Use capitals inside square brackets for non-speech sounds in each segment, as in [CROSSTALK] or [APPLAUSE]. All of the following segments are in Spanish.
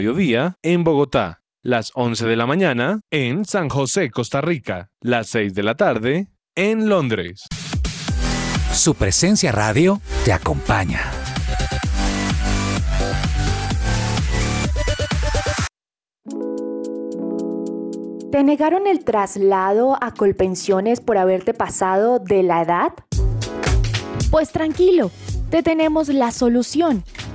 mediodía en Bogotá, las 11 de la mañana en San José, Costa Rica, las 6 de la tarde en Londres. Su presencia radio te acompaña. ¿Te negaron el traslado a Colpensiones por haberte pasado de la edad? Pues tranquilo, te tenemos la solución.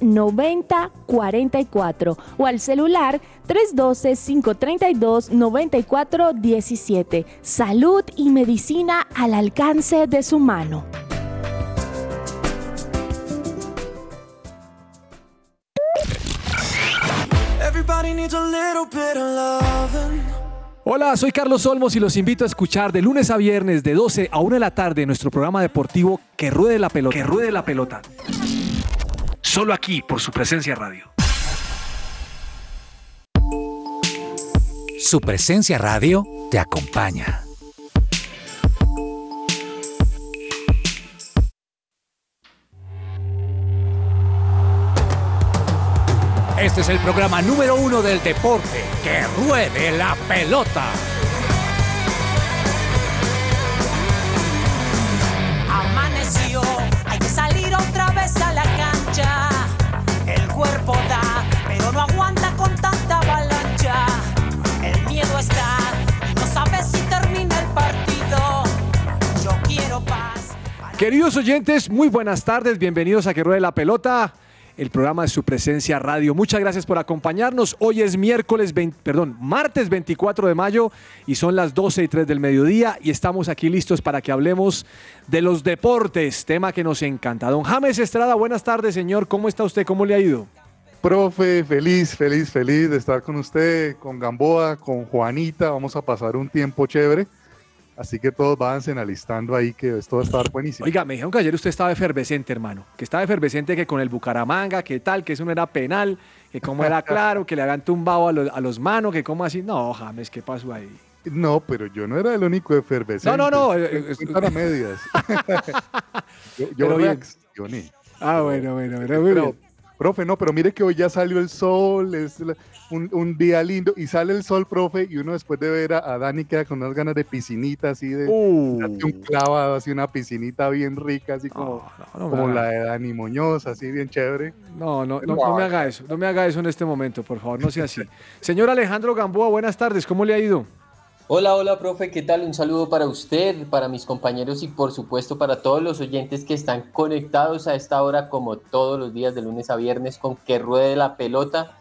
9044 o al celular 312-532-9417. Salud y medicina al alcance de su mano. Hola, soy Carlos Olmos y los invito a escuchar de lunes a viernes de 12 a 1 de la tarde nuestro programa deportivo Que Ruede la Pelota. Que Ruede la Pelota solo aquí por su presencia radio. Su presencia radio te acompaña. Este es el programa número uno del deporte. Que ruede la pelota. Cuerpo da, pero no aguanta con tanta avalancha. El miedo está y no sabes si termina el partido. Yo quiero paz. Queridos oyentes, muy buenas tardes, bienvenidos a Que Ruede la Pelota, el programa de su presencia radio. Muchas gracias por acompañarnos. Hoy es miércoles, 20 perdón, martes 24 de mayo y son las 12 y 3 del mediodía y estamos aquí listos para que hablemos de los deportes, tema que nos encanta. Don James Estrada, buenas tardes, señor. ¿Cómo está usted? ¿Cómo le ha ido? Profe, feliz, feliz, feliz de estar con usted, con Gamboa, con Juanita. Vamos a pasar un tiempo chévere. Así que todos váyanse alistando ahí que esto va a estar buenísimo. Oiga, me dijeron que ayer usted estaba efervescente, hermano. Que estaba efervescente que con el Bucaramanga, que tal, que eso no era penal, que cómo era [LAUGHS] claro, que le habían tumbado a los, a los manos, que cómo así. No, James, ¿qué pasó ahí? No, pero yo no era el único efervescente. No, no, no. eh, Para medias. [LAUGHS] [LAUGHS] yo yo reaccioné. Ah, bueno, bueno, bueno, muy Pero, bien. Profe, no, pero mire que hoy ya salió el sol, es un, un día lindo, y sale el sol, profe, y uno después de ver a, a Dani queda con unas ganas de piscinita, así de Uh. un clavado, así una piscinita bien rica, así como, no como la de Dani Muñoz, así bien chévere. No, no, no, no me haga eso, no me haga eso en este momento, por favor, no sea así. Señor Alejandro Gamboa, buenas tardes, ¿cómo le ha ido? Hola, hola, profe, ¿qué tal? Un saludo para usted, para mis compañeros y por supuesto para todos los oyentes que están conectados a esta hora como todos los días de lunes a viernes con que ruede la pelota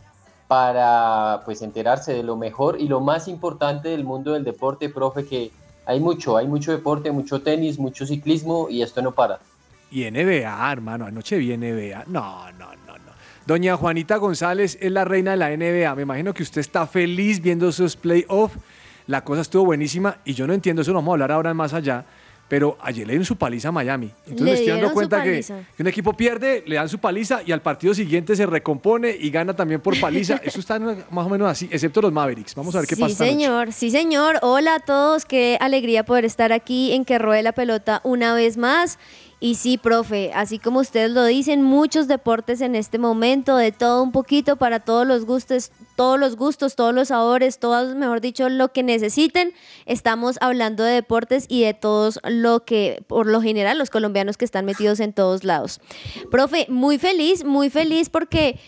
para pues enterarse de lo mejor y lo más importante del mundo del deporte, profe, que hay mucho, hay mucho deporte, mucho tenis, mucho ciclismo y esto no para. Y NBA, hermano, anoche vi NBA. No, no, no, no. Doña Juanita González es la reina de la NBA. Me imagino que usted está feliz viendo esos playoffs. La cosa estuvo buenísima y yo no entiendo, eso lo vamos a hablar ahora más allá. Pero ayer le dieron su paliza a Miami. Entonces Le me estoy dando cuenta que, un equipo pierde, le dan su paliza y al partido siguiente se recompone y gana también por paliza. [LAUGHS] Eso está más o menos así, excepto los Mavericks. Vamos a ver qué sí, pasa. noche. señor, sí, señor. Hola a todos, qué alegría poder estar aquí en Que Ruede la Pelota una vez más. Y sí, profe, así como ustedes lo dicen, muchos deportes en este momento, de todo un poquito para todos los gustos, todos los gustos, todos los sabores, todos, mejor dicho, lo que necesiten. Estamos hablando de deportes y de todos lo que, por lo general, los colombianos que están metidos en todos lados. Profe, muy feliz, muy feliz porque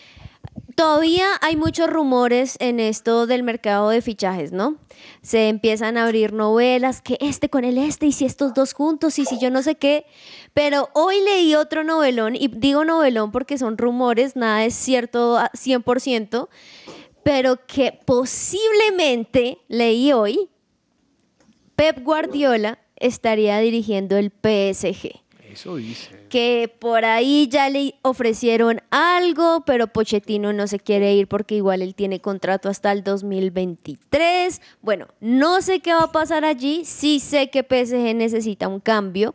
Todavía hay muchos rumores en esto del mercado de fichajes, ¿no? Se empiezan a abrir novelas, que este con el este, y si estos dos juntos, y si yo no sé qué. Pero hoy leí otro novelón, y digo novelón porque son rumores, nada es cierto 100%, pero que posiblemente leí hoy, Pep Guardiola estaría dirigiendo el PSG. Eso dice. Que por ahí ya le ofrecieron algo, pero Pochettino no se quiere ir porque igual él tiene contrato hasta el 2023. Bueno, no sé qué va a pasar allí. Sí sé que PSG necesita un cambio,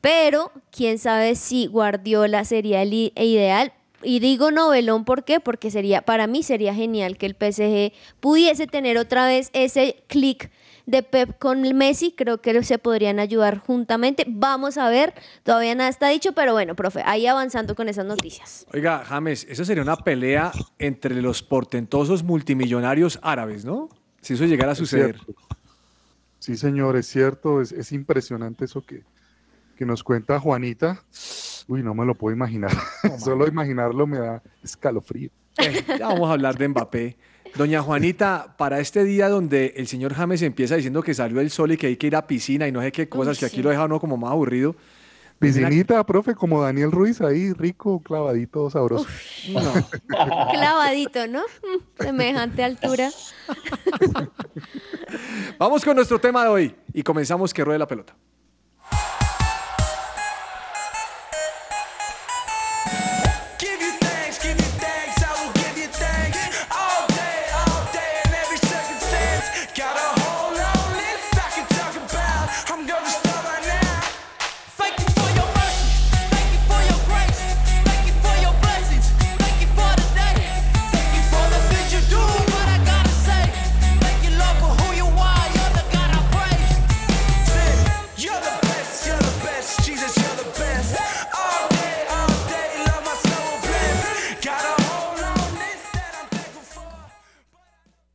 pero quién sabe si Guardiola sería el ideal. Y digo novelón, ¿por qué? Porque sería, para mí sería genial que el PSG pudiese tener otra vez ese clic de Pep con Messi, creo que se podrían ayudar juntamente. Vamos a ver, todavía nada está dicho, pero bueno, profe, ahí avanzando con esas noticias. Oiga, James, eso sería una pelea entre los portentosos multimillonarios árabes, ¿no? Si eso llegara a suceder. Sí, señor, es cierto, es, impresionante eso que, que nos cuenta Juanita. Uy, no me lo puedo imaginar. [LAUGHS] Solo imaginarlo me da escalofrío. Eh, ya vamos a hablar de Mbappé. Doña Juanita, para este día donde el señor James empieza diciendo que salió el sol y que hay que ir a piscina y no sé qué cosas, que aquí lo deja uno como más aburrido. Piscinita, profe, como Daniel Ruiz ahí, rico, clavadito, sabroso. [LAUGHS] Clavadito, ¿no? Mm, semejante altura. [LAUGHS] Vamos con nuestro tema de hoy y comenzamos que ruede la pelota.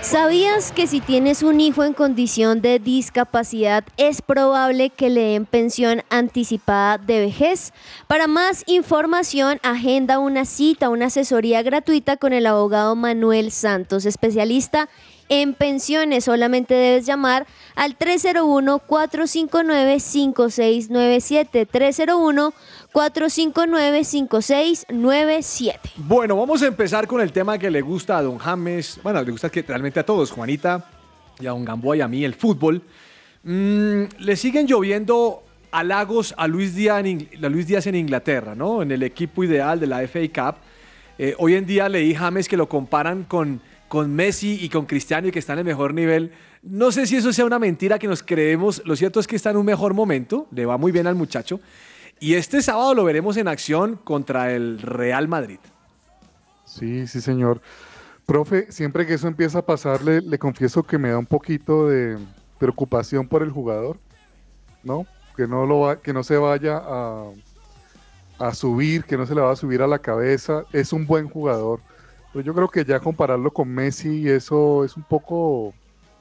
¿Sabías que si tienes un hijo en condición de discapacidad es probable que le den pensión anticipada de vejez? Para más información, agenda una cita, una asesoría gratuita con el abogado Manuel Santos, especialista pensiones. Solamente debes llamar al 301-459-5697. 301-459-5697. Bueno, vamos a empezar con el tema que le gusta a don James. Bueno, le gusta que realmente a todos, Juanita y a don Gamboa y a mí, el fútbol. Mm, le siguen lloviendo halagos a Luis, Díaz en, Luis Díaz en Inglaterra, ¿no? En el equipo ideal de la FA Cup. Eh, hoy en día leí James que lo comparan con con Messi y con Cristiano y que está en el mejor nivel. No sé si eso sea una mentira que nos creemos. Lo cierto es que está en un mejor momento, le va muy bien al muchacho. Y este sábado lo veremos en acción contra el Real Madrid. Sí, sí, señor. Profe, siempre que eso empieza a pasar, le, confieso que me da un poquito de preocupación por el jugador, ¿no? Que no, lo va, que no se vaya a, a subir, que no se le va a subir a la cabeza. Es un buen jugador pues yo creo que ya compararlo con Messi, eso es un poco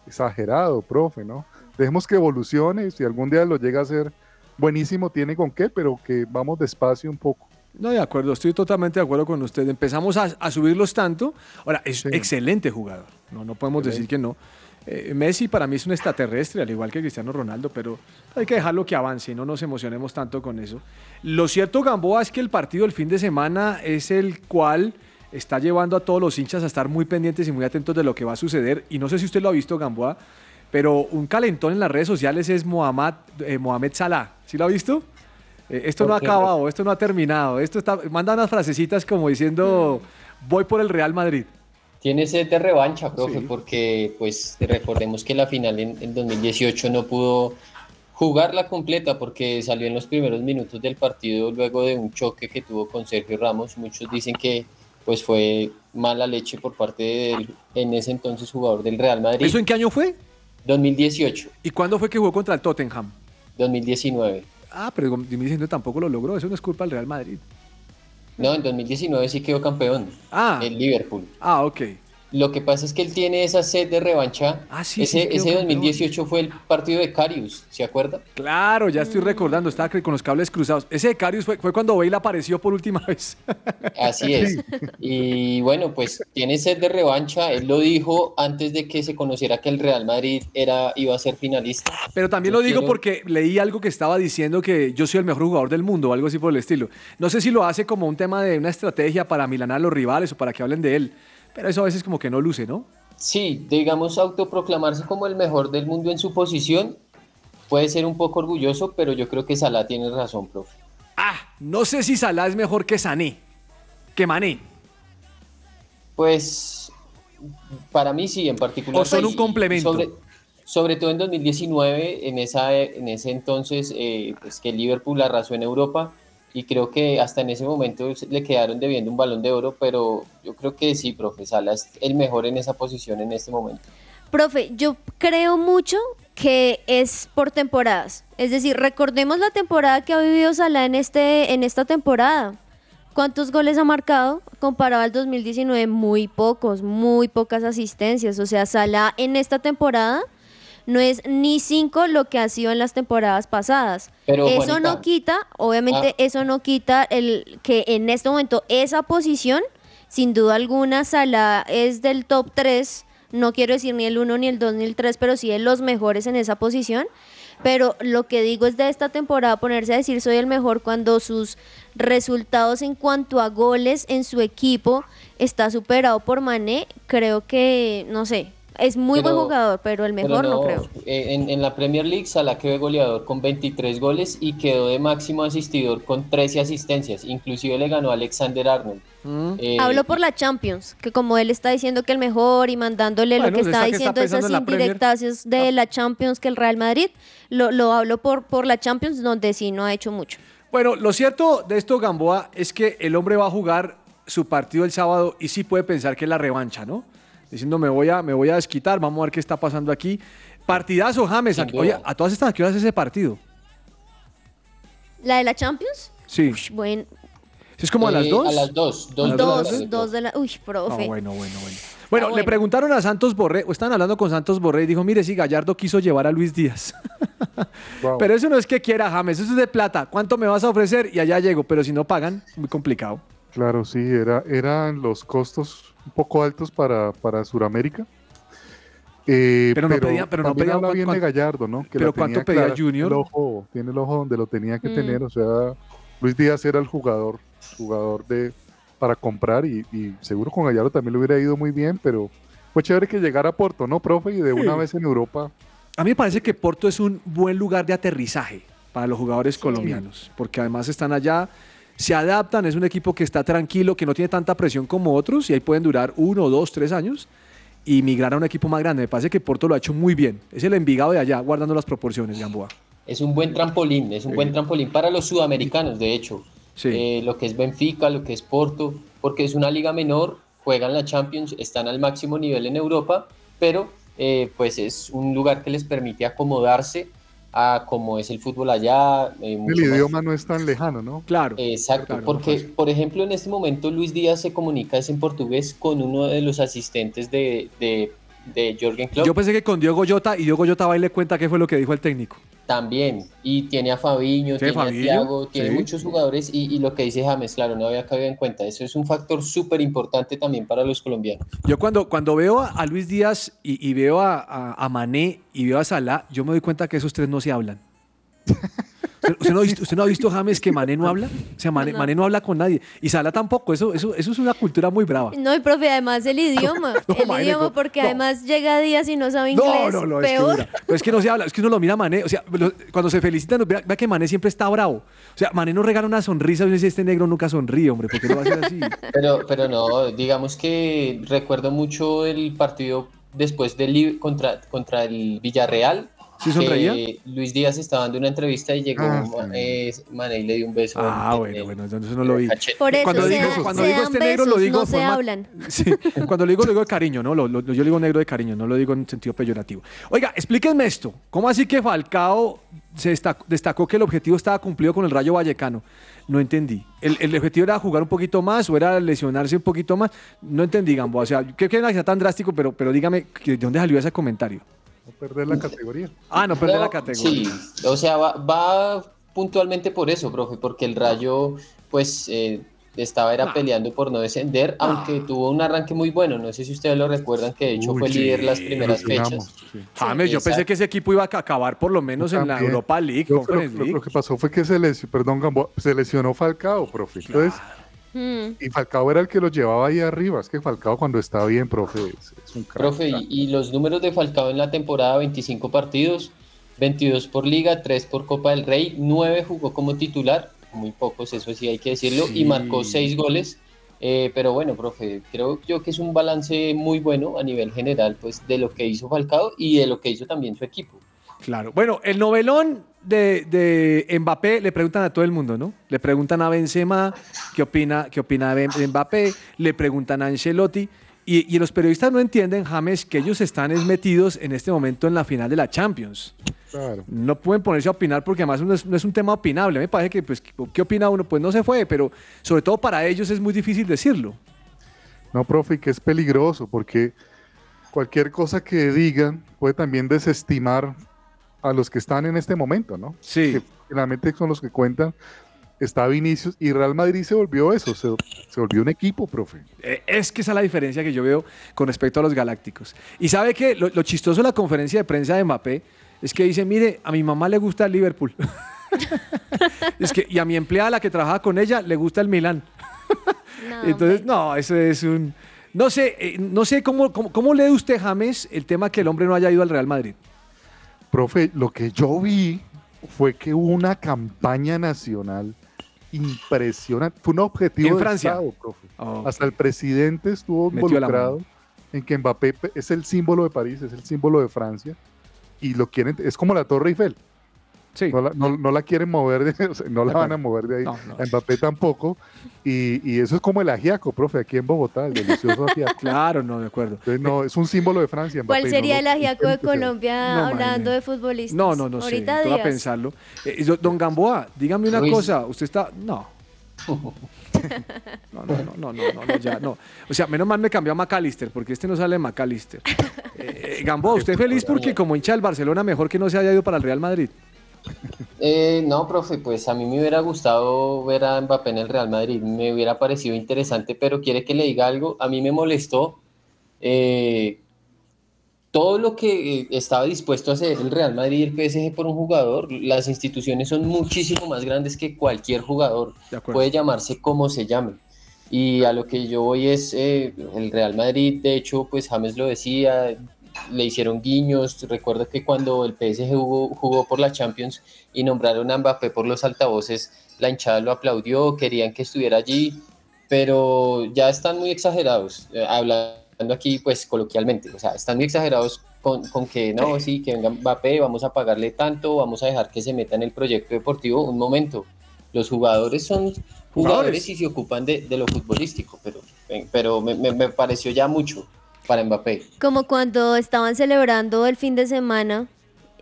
exagerado, profe, ¿no? Dejemos que evolucione, si algún día lo llega a ser buenísimo, tiene con qué, pero que vamos despacio un poco. No, de acuerdo, estoy totalmente de acuerdo con usted. Empezamos a, subirlos tanto. Ahora, es excelente jugador, no, no podemos decir que no. Eh, Messi para mí es un extraterrestre, al igual que Cristiano Ronaldo, pero hay que dejarlo que avance, no nos emocionemos tanto con eso. Lo cierto, Gamboa, es que el partido del fin de semana es el cual está llevando a todos los hinchas a estar muy pendientes y muy atentos de lo que va a suceder. Y no sé si usted lo ha visto, Gamboa, pero un calentón en las redes sociales es Mohamed, eh, Mohamed Salah. ¿Sí lo ha visto? Eh, esto no ha acabado, esto no ha terminado. Esto está, manda unas frasecitas como diciendo, voy por el Real Madrid. Tiene sed de revancha, profe, porque pues recordemos que la final en, en 2018 no pudo jugarla completa porque salió en los primeros minutos del partido luego de un choque que tuvo con Sergio Ramos. Muchos dicen que pues fue mala leche por parte del en ese entonces jugador del Real Madrid. ¿Eso en qué año fue? 2018, ¿Y cuándo fue que jugó contra el Tottenham? 2019. Ah, pero 2019 tampoco lo logró. Eso no es culpa del Real Madrid. No, en 2019 sí quedó campeón. Ah. El Liverpool. Ah, ok. Lo que pasa es que él tiene esa sed de revancha. Ah, sí, ese sí, quedó ese campeón. 2018 fue el partido de Carius, ¿se acuerda? Claro, ya estoy recordando. Estaba con los cables cruzados. Ese de Carius fue, fue cuando Bale apareció por última [LAUGHS] vez. Así es. Y bueno, pues tiene sed de revancha. Él lo dijo antes de que se conociera que el Real Madrid era, iba a ser finalista. Pero también Yo lo digo quiero- porque leí algo que estaba diciendo que yo soy el mejor jugador del mundo o algo así por el estilo. No sé si lo hace como un tema de una estrategia para milanar a los rivales o para que hablen de él. Pero eso a veces como que no luce, ¿no? Sí, digamos, autoproclamarse como el mejor del mundo en su posición puede ser un poco orgulloso, pero yo creo que Salah tiene razón, profe. No sé si Salah es mejor que Sané. Que Mané. Pues para mí sí, en particular. O son un complemento. Sobre, sobre todo en 2019, en, esa, en ese entonces, eh, pues que Liverpool arrasó en Europa y creo que hasta en ese momento le quedaron debiendo un balón de oro, pero yo creo que sí, profe, Salah es el mejor en esa posición en este momento. Profe, yo creo mucho que es por temporadas. Es decir, recordemos la temporada que ha vivido Salah en, este, en esta temporada. ¿Cuántos goles ha marcado? Comparado al 2019, muy pocos, muy pocas asistencias. O sea, Salah en esta temporada no es ni cinco lo que ha sido en las temporadas pasadas. Pero, eso Juanita, no quita, obviamente, ah. eso no quita el que en este momento esa posición, sin duda alguna, Salah es del top 3. No quiero decir ni el 1, ni el 2, ni el 3, pero sí de los mejores en esa posición. Pero lo que digo es de esta temporada ponerse a decir soy el mejor cuando sus resultados en cuanto a goles en su equipo está superado por Mané. Creo que, no sé, es muy Pero- buen jugador, pero el Pero mejor no, creo. eh, En, en la Premier League, Salah quedó goleador con 23 goles y quedó de máximo asistidor con 13 asistencias. Inclusive le ganó a Alexander Arnold. Eh, Hablo por la Champions, que como él está diciendo que el mejor y mandándole Bueno, lo que está está que está diciendo esas indirectas de la Champions que el Real Madrid, lo, lo hablo por, por la Champions, donde sí no ha hecho mucho. Bueno, lo cierto de esto, Gamboa, es que el hombre va a jugar su partido el sábado y sí puede pensar que es la revancha, ¿no? Diciendo, me voy a, me voy a desquitar, vamos a ver qué está pasando aquí. Partidazo, James. Aquí- Oye. ¿a todas estas a qué hora es ese partido? ¿La de la Champions? Sí. Bueno, ¿Es como a las eh, dos? A las 2. ¿A las dos, tarde? dos de la... Uy, profe. Ah, bueno, bueno, bueno. Bueno, le bueno. preguntaron a Santos Borré, o están hablando con Santos Borré y dijo, mire, si Gallardo quiso llevar a Luis Díaz. [LAUGHS] Wow. Pero eso no es que quiera James, eso es de plata. ¿Cuánto me vas a ofrecer? Y allá llego, pero si no pagan, muy complicado. Claro, sí, era, eran los costos un poco altos para, para Sudamérica. Eh, Pero no pedían- pero no también pedían habla cuán- bien de Gallardo, ¿no? Que pero la ¿cuánto tenía pedía clara, Junior? El ojo, tiene el ojo donde lo tenía que Mm. tener, o sea, Luis Díaz era el jugador, jugador de para comprar y, y seguro con Gallardo también le hubiera ido muy bien, pero fue chévere que llegara a Porto, ¿no, profe? Y de una Sí. vez en Europa, A mí me parece que Porto es un buen lugar de aterrizaje para los jugadores colombianos, porque además están allá, se adaptan, es un equipo que está tranquilo, que no tiene tanta presión como otros y ahí pueden durar uno, dos, tres años y migrar a un equipo más grande. Me parece que Porto lo ha hecho muy bien. Es el Envigado de allá, guardando las proporciones, Gamboa. Es un buen trampolín, es un buen trampolín para los sudamericanos, de hecho. Sí. Eh, lo que es Benfica, lo que es Porto, porque es una liga menor, juegan la Champions, están al máximo nivel en Europa, pero eh, pues es un lugar que les permite acomodarse a cómo es el fútbol allá. eh, el más- idioma no es tan lejano, ¿no? Claro. Exacto, Claro, porque por ejemplo en este momento Luis Díaz se comunica es en portugués con uno de los asistentes de, de, de Jorgen Klopp. Yo pensé que con Diego Jota y Diego Jota va y le cuenta qué fue lo que dijo el técnico. También, y tiene a Fabiño, Tiene a Fabinho, Thiago, tiene sí. muchos jugadores y, y lo que dice James, claro, no había caído en cuenta. Eso es un factor súper importante también para los colombianos. Yo cuando, cuando veo a, a Luis Díaz y, y veo a, a- a Mané y veo a Salah, yo me doy cuenta que esos tres no se hablan. [LAUGHS] ¿Usted, usted no, ha visto, usted no ha visto, James, que Mané no habla? O sea, Mané, No. Mané no habla con nadie. Y Salah tampoco. Eso, eso, eso es una cultura muy brava. No, y profe, además el idioma. [LAUGHS] No, el imagínate, idioma, porque No. además llega días y no sabe inglés. No, no, no, es que, peor. mira, pero es que no se habla, es que uno lo mira a Mané, o sea, lo- cuando se felicitan, vea, vea que Mané siempre está bravo. O sea, Mané no regala una sonrisa, uno dice, este negro nunca sonríe, hombre, ¿por qué no va a ser así? [LAUGHS] Pero, pero no, digamos que recuerdo mucho el partido después del contra, contra el Villarreal, ¿Sí sonreía? Luis Díaz estaba dando una entrevista y llegó Ah, Ma- eh, Mané y le dio un beso. Ah, en- bueno, en- bueno, entonces no lo vi. cachete. Por eso Cuando se, digo- da- cuando se digo dan este negro, lo digo no se forma- hablan. [LAUGHS] Sí, cuando lo digo, lo digo de cariño, ¿no? Lo- lo- yo digo negro de cariño, no lo digo en sentido peyorativo. Oiga, explíquenme esto. ¿Cómo así que Falcao se destacó, destacó que el objetivo estaba cumplido con el Rayo Vallecano? No entendí. ¿El, el objetivo era jugar un poquito más o era lesionarse un poquito más? No entendí, Gamboa. O sea, ¿qué que sea tan drástico? Pero, pero dígame, ¿de dónde salió ese comentario? No perder la categoría. Ah, no perder No, la categoría. Sí, o sea, va, va puntualmente por eso, profe, porque el Rayo, pues, eh, estaba era No. peleando por no descender, aunque tuvo un arranque muy bueno. No sé si ustedes lo recuerdan, que de hecho Uy, fue sí, líder las primeras fechas. sí. James, yo pensé que ese equipo iba a acabar por lo menos en la. Europa League, Yo creo- Conference lo, League. lo que pasó fue que se lesionó, perdón, Gamboa, se lesionó Falcao, profe. Entonces, Y Falcao era el que lo llevaba ahí arriba. Es que Falcao cuando está bien, profe, es, es un crack. Profe, y, y los números de Falcao en la temporada, 25 partidos, 22 por liga, 3 por Copa del Rey, 9 jugó como titular, muy pocos, eso sí hay que decirlo, Sí. y marcó 6 goles. Eh, pero bueno, profe, creo yo que es un balance muy bueno a nivel general, pues, de lo que hizo Falcao y de lo que hizo también su equipo. Claro. Bueno, el novelón de, de Mbappé le preguntan a todo el mundo, ¿no? Le preguntan a Benzema qué opina, qué opina de Mbappé, le preguntan a Ancelotti y, y los periodistas no entienden, James, que ellos están es metidos en este momento en la final de la Champions. Claro. No pueden ponerse a opinar porque además no es, no es un tema opinable. Me parece que, pues, ¿qué opina uno? Pues no se fue, pero sobre todo para ellos es muy difícil decirlo. No, profe, y que es peligroso porque cualquier cosa que digan puede también desestimar a los que están en este momento, ¿no? Sí. Que finalmente son los que cuentan. Está Vinicius y Real Madrid se volvió eso, se, se volvió un equipo, profe. Eh, Es que esa es la diferencia que yo veo con respecto a los galácticos. Y sabe que lo, lo chistoso de la conferencia de prensa de Mbappé es que dice, mire, a mi mamá le gusta el Liverpool. [LAUGHS] es que, y a mi empleada, la que trabaja con ella, le gusta el Milán. [LAUGHS] No, Entonces, no, eso es un... No sé, eh, no sé cómo, cómo, cómo lee usted, James, el tema que el hombre no haya ido al Real Madrid. Profe, lo que yo vi fue que hubo una campaña nacional impresionante. Fue un objetivo En de Francia. Estado, profe. Oh, Hasta el presidente estuvo Metió involucrado en que Mbappé es el símbolo de París, es el símbolo de Francia. Y lo quieren, es como la Torre Eiffel. Sí. No la, no- no la quieren mover, de, [LAUGHS] o sea, no la van a mover de ahí. No, no. A Mbappé tampoco. Y, y eso es como el ajiaco, profe, aquí en Bogotá, el delicioso [LAUGHS] ajiaco. Claro, no, de acuerdo. Entonces, no, es un símbolo de Francia. ¿Cuál Mbappé, sería el ajiaco de. Colombia No, hablando imagínate. de futbolistas? No, no, no sé. Ahorita Tengo que días. pensarlo. Eh, yo- don Gamboa, dígame una Luis. cosa. Usted está. No. [LAUGHS] No, no, no, no, no, no, no, ya, no. O sea, menos mal me cambió a McAllister, porque este no sale de McAllister. Eh, eh, Gamboa, ¿usted feliz porque como hincha del Barcelona, mejor que no se haya ido para el Real Madrid? Eh, no, profe, pues a mí me hubiera gustado ver a Mbappé en el Real Madrid, me hubiera parecido interesante, pero quiere que le diga algo, a mí me molestó eh, todo lo que eh, estaba dispuesto a hacer el Real Madrid y el PSG por un jugador, las instituciones son muchísimo más grandes que cualquier jugador, puede llamarse como se llame. Y a lo que yo voy es eh, el Real Madrid, de hecho, pues James lo decía, le hicieron guiños. Recuerdo que cuando el PSG jugó, jugó por la Champions y nombraron a Mbappé por los altavoces, la hinchada lo aplaudió, querían que estuviera allí, pero ya están muy exagerados, eh, hablando aquí pues coloquialmente, o sea, están muy exagerados con, con que no, sí, que venga Mbappé, vamos a pagarle tanto, vamos a dejar que se meta en el proyecto deportivo. Un momento, los jugadores son jugadores, Jugadores. y se ocupan de, de lo futbolístico, pero, pero me, me- me pareció ya mucho para Mbappé. Como cuando estaban celebrando el fin de semana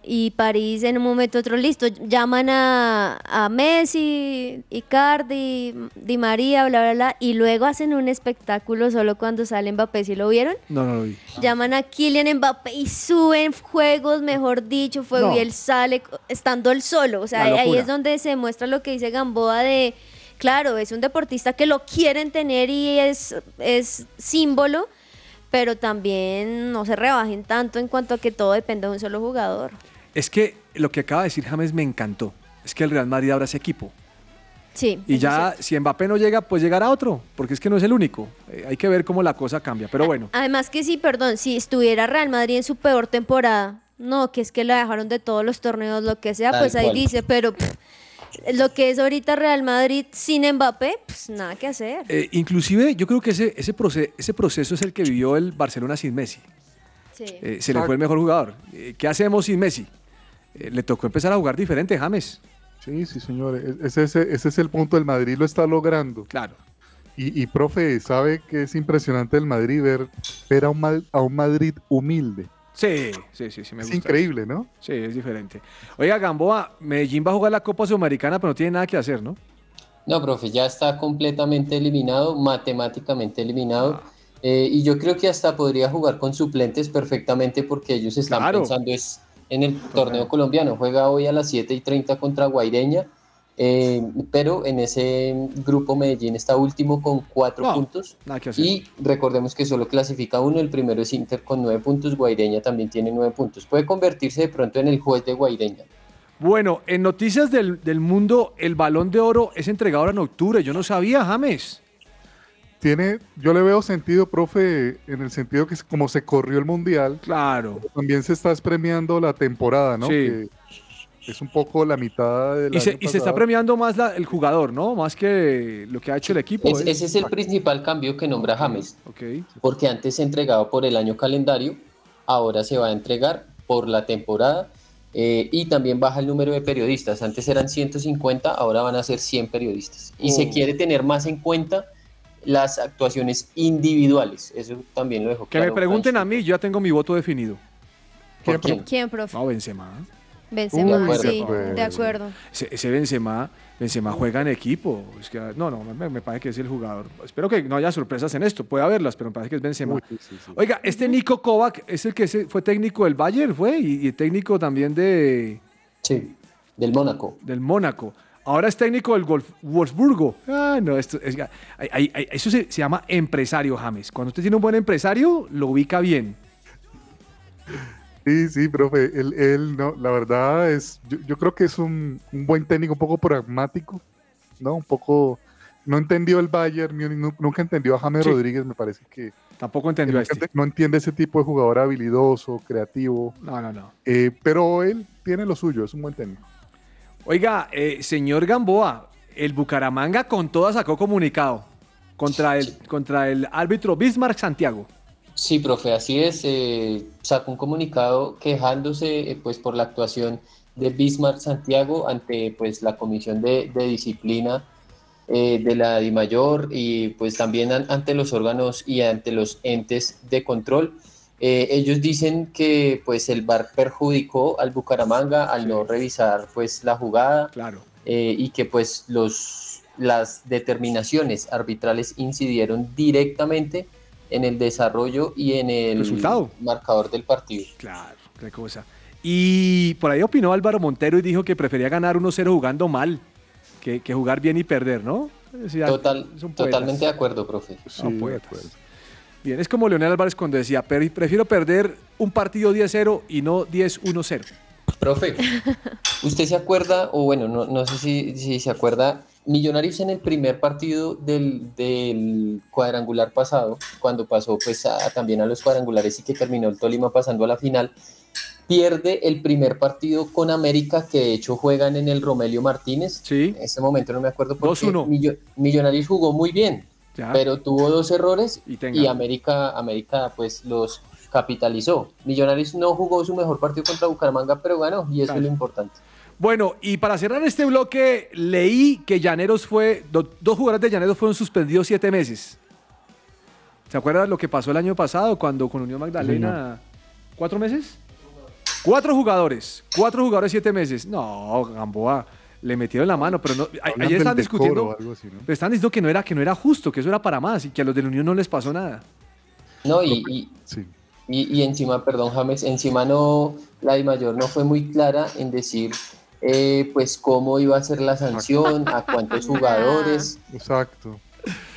y París en un momento otro listo, llaman a, a Messi, Icardi, Di María, bla, bla, bla, y luego hacen un espectáculo solo cuando sale Mbappé, ¿sí lo vieron? No, no lo vi. Llaman a Kylian Mbappé y suben juegos, mejor dicho, fue No. y él sale estando él solo. O sea, ahí es donde se muestra lo que dice Gamboa de, claro, es un deportista que lo quieren tener y es, es símbolo, pero también no se rebajen tanto en cuanto a que todo depende de un solo jugador. Es que lo que acaba de decir James me encantó. Es que el Real Madrid ahora es equipo. Sí. Y ya, si Mbappé no llega, pues llegará otro, porque es que no es el único. Eh, hay que ver cómo la cosa cambia. Pero bueno, Además que sí, perdón, si estuviera Real Madrid en su peor temporada, no, que es que la dejaron de todos los torneos, lo que sea, Tal pues ahí cual. dice, pero pff, lo que es ahorita Real Madrid sin Mbappé, pues nada que hacer. eh, inclusive yo creo que ese, ese, proce- ese proceso es el que vivió el Barcelona sin Messi. Sí. Eh, se le fue el mejor jugador. Eh, ¿Qué hacemos sin Messi? eh, le tocó empezar a jugar diferente, James. Sí, sí, señor. E- Ese, ese- ese es el punto. El Madrid lo está logrando. Claro. Y, y, profe, ¿sabe que es impresionante el Madrid ver, ver a, un, Ma- a un Madrid humilde? Sí, sí, sí, sí, me Es gusta. increíble, ¿no? Sí, es diferente. Oiga, Gamboa, Medellín va a jugar la Copa Sudamericana, pero no tiene nada que hacer, ¿no? No, profe, ya está completamente eliminado, matemáticamente eliminado. Eh, y yo creo que hasta podría jugar con suplentes perfectamente porque ellos están Claro. pensando es en el torneo colombiano. Juega hoy a las 7 y 30 contra Guaireña, eh, pero en ese grupo Medellín está último con cuatro No, puntos. Y recordemos que solo clasifica uno, el primero es Inter con nueve puntos, Guaireña también tiene nueve puntos. Puede convertirse de pronto en el juez de Guaireña. Bueno, en noticias del, del mundo, el balón de oro es entregado ahora en octubre. Yo no sabía, James. Tiene, yo le veo sentido, profe, en el sentido que como se corrió el mundial, Claro. también se está premiando la temporada, ¿no? Sí. Que es un poco la mitad del Y se, y se está premiando más la- el jugador, ¿no? Más que lo que ha hecho el equipo. Es- ¿eh? ese es el principal cambio que nombra James. Porque antes se entregaba por el año calendario, ahora se va a entregar por la temporada eh, y también baja el número de periodistas. Antes eran 150, ahora van a ser 100 periodistas. Y se Oh. quiere tener más en cuenta las actuaciones individuales. Eso también lo dejo Que me claro pregunten Franz. a mí, yo ya tengo mi voto definido. ¿Por quién? ¿Quién, profe? No, Benzema. Benzema, acuerdo, sí, pues. de acuerdo. Ese, ese Benzema, Benzema juega en equipo. Es que, no, no, me, me parece que es el jugador. Espero que no haya sorpresas en esto. Puede haberlas, pero me parece que es Benzema. Uy, sí, sí, sí. Oiga, este Nico Kovac es el que fue técnico del Bayern, fue, y, y técnico también de, Sí, del Mónaco. del Mónaco. Ahora es técnico del Wolf- Wolfsburgo. Ah, no, esto es- hay- hay- eso se, se llama empresario, James. Cuando usted tiene un buen empresario, lo ubica bien. Sí, sí, profe, él, él no, la verdad es, yo, yo creo que es un, un buen técnico, un poco pragmático, ¿no? Un poco, no entendió el Bayern, nunca entendió a James Sí. Rodríguez, me parece que Tampoco entendió a este. no entiende ese tipo de jugador habilidoso, creativo, No, no, no. eh, pero él tiene lo suyo, es un buen técnico. Oiga, eh, señor Gamboa, el Bucaramanga con toda sacó comunicado contra el, contra el árbitro Bismarck Santiago. Sí, profe, así es. eh, sacó un comunicado quejándose eh, pues, por la actuación de Bismarck Santiago ante pues, la Comisión de, de Disciplina eh, de la DIMAYOR y pues también an- ante los órganos y ante los entes de control. Eh, ellos dicen que pues, el VAR perjudicó al Bucaramanga al no revisar pues, la jugada Claro. y que pues los, las determinaciones arbitrales incidieron directamente en el desarrollo y en el Resultado. marcador del partido. Claro, qué cosa. Y por ahí opinó Álvaro Montero y dijo que prefería ganar 1-0 jugando mal que, que jugar bien y perder, ¿no? Decir, Total, totalmente de acuerdo, profe. Sí, Son de acuerdo. Bien, es como Leonel Álvarez cuando decía, "Pre- prefiero perder un partido 10-0 y no 10-1-0. Profe, ¿usted se acuerda, o bueno, no, no sé si, si se acuerda, Millonarios en el primer partido del, del cuadrangular pasado, cuando pasó pues a- también a los cuadrangulares y que terminó el Tolima pasando a la final, pierde el primer partido con América, que de hecho juegan en el Romelio Martínez. Sí. En ese momento no me acuerdo 2-1. Millo- Millonarios jugó muy bien, Ya. pero tuvo dos errores Y. América, América pues los capitalizó. Millonarios no jugó su mejor partido contra Bucaramanga, pero ganó y eso Claro. es lo importante. Bueno, y para cerrar este bloque, leí que Llaneros fue, do- dos jugadores de Llaneros fueron suspendidos siete meses. ¿Se acuerdan lo que pasó el año pasado cuando con Unión Magdalena? ¿Cuatro meses? Cuatro jugadores, cuatro jugadores siete meses. No, Gamboa, le metieron la mano, pero no, ayer están discutiendo, así, ¿no? pero están diciendo que no era que no era justo, que eso era para más y que a los de la Unión no les pasó nada. No, y, y, Sí. y- y encima, perdón James, encima no, la de mayor no fue muy clara en decir eh, pues cómo iba a ser la sanción, a cuántos jugadores. Exacto.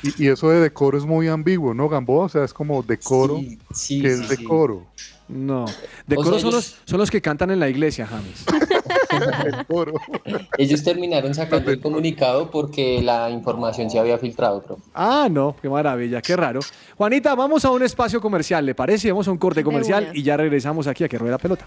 Y, y eso de decoro es muy ambiguo, ¿no, Gamboa? O sea, es como decoro, Sí, sí, que sí, es sí. decoro. No, de O sea, son, ellos- los, son los que cantan en la iglesia, James. [LAUGHS] Decoro. Ellos terminaron sacando el comunicado porque la información se había filtrado, profe. Ah, no, qué maravilla, qué raro. Juanita, vamos a un espacio comercial, ¿le parece? Vamos a un corte comercial y ya regresamos aquí a que ruede la pelota.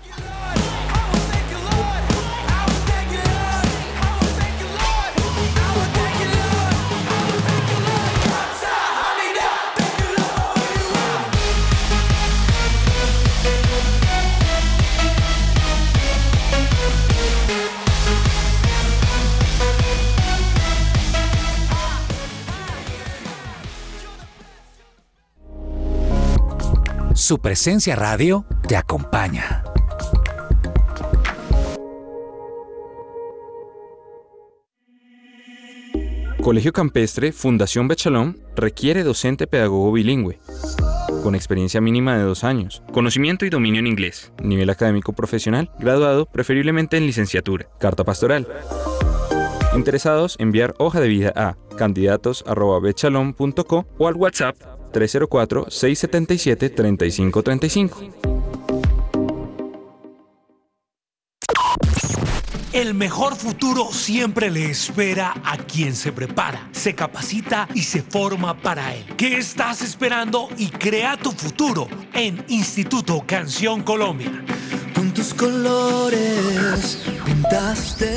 Su presencia radio te acompaña. Colegio Campestre Fundación Bechalón requiere docente pedagogo bilingüe, con experiencia mínima de dos años, conocimiento y dominio en inglés, nivel académico profesional, graduado preferiblemente en licenciatura, carta pastoral. Interesados, enviar hoja de vida a candidatos.bechalón.co o al WhatsApp 304-677-3535. El mejor futuro siempre le espera a quien se prepara, se capacita y se forma para él. ¿Qué estás esperando y crea tu futuro en Instituto Canción Colombia? Con tus colores pintaste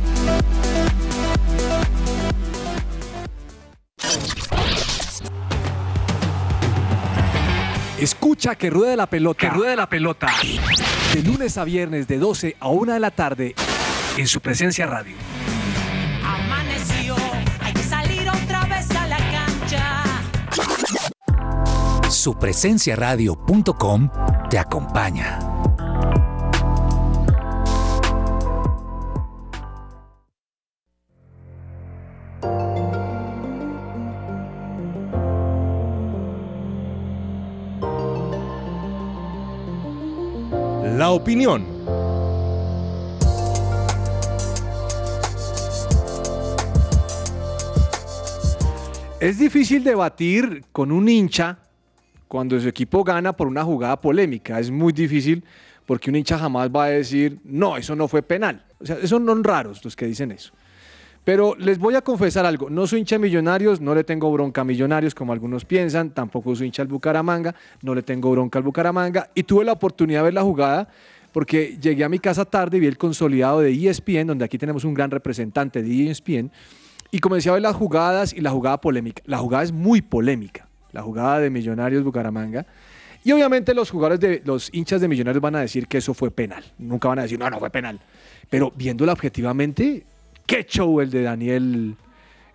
Escucha que ruede la pelota. Que ruede la pelota. De lunes a viernes de 12 a 1 de la tarde en su presencia radio. Amaneció, hay que salir otra vez a la cancha. Supresenciaradio.com te acompaña. Opinión. Es difícil debatir con un hincha cuando su equipo gana por una jugada polémica. Es muy difícil porque un hincha jamás va a decir, no, eso no fue penal. O sea, son raros los que dicen eso. Pero les voy a confesar algo, no soy hincha de millonarios, no le tengo bronca a millonarios como algunos piensan, tampoco soy hincha al Bucaramanga, no le tengo bronca al Bucaramanga y tuve la oportunidad de ver la jugada porque llegué a mi casa tarde y vi el consolidado de ESPN, donde aquí tenemos un gran representante de ESPN, y comencé a ver las jugadas y la jugada polémica. La jugada es muy polémica, la jugada de Millonarios Bucaramanga. Y obviamente los jugadores de los hinchas de Millonarios van a decir que eso fue penal. Nunca van a decir, no, no fue penal. Pero viéndola objetivamente, qué show el de Daniel,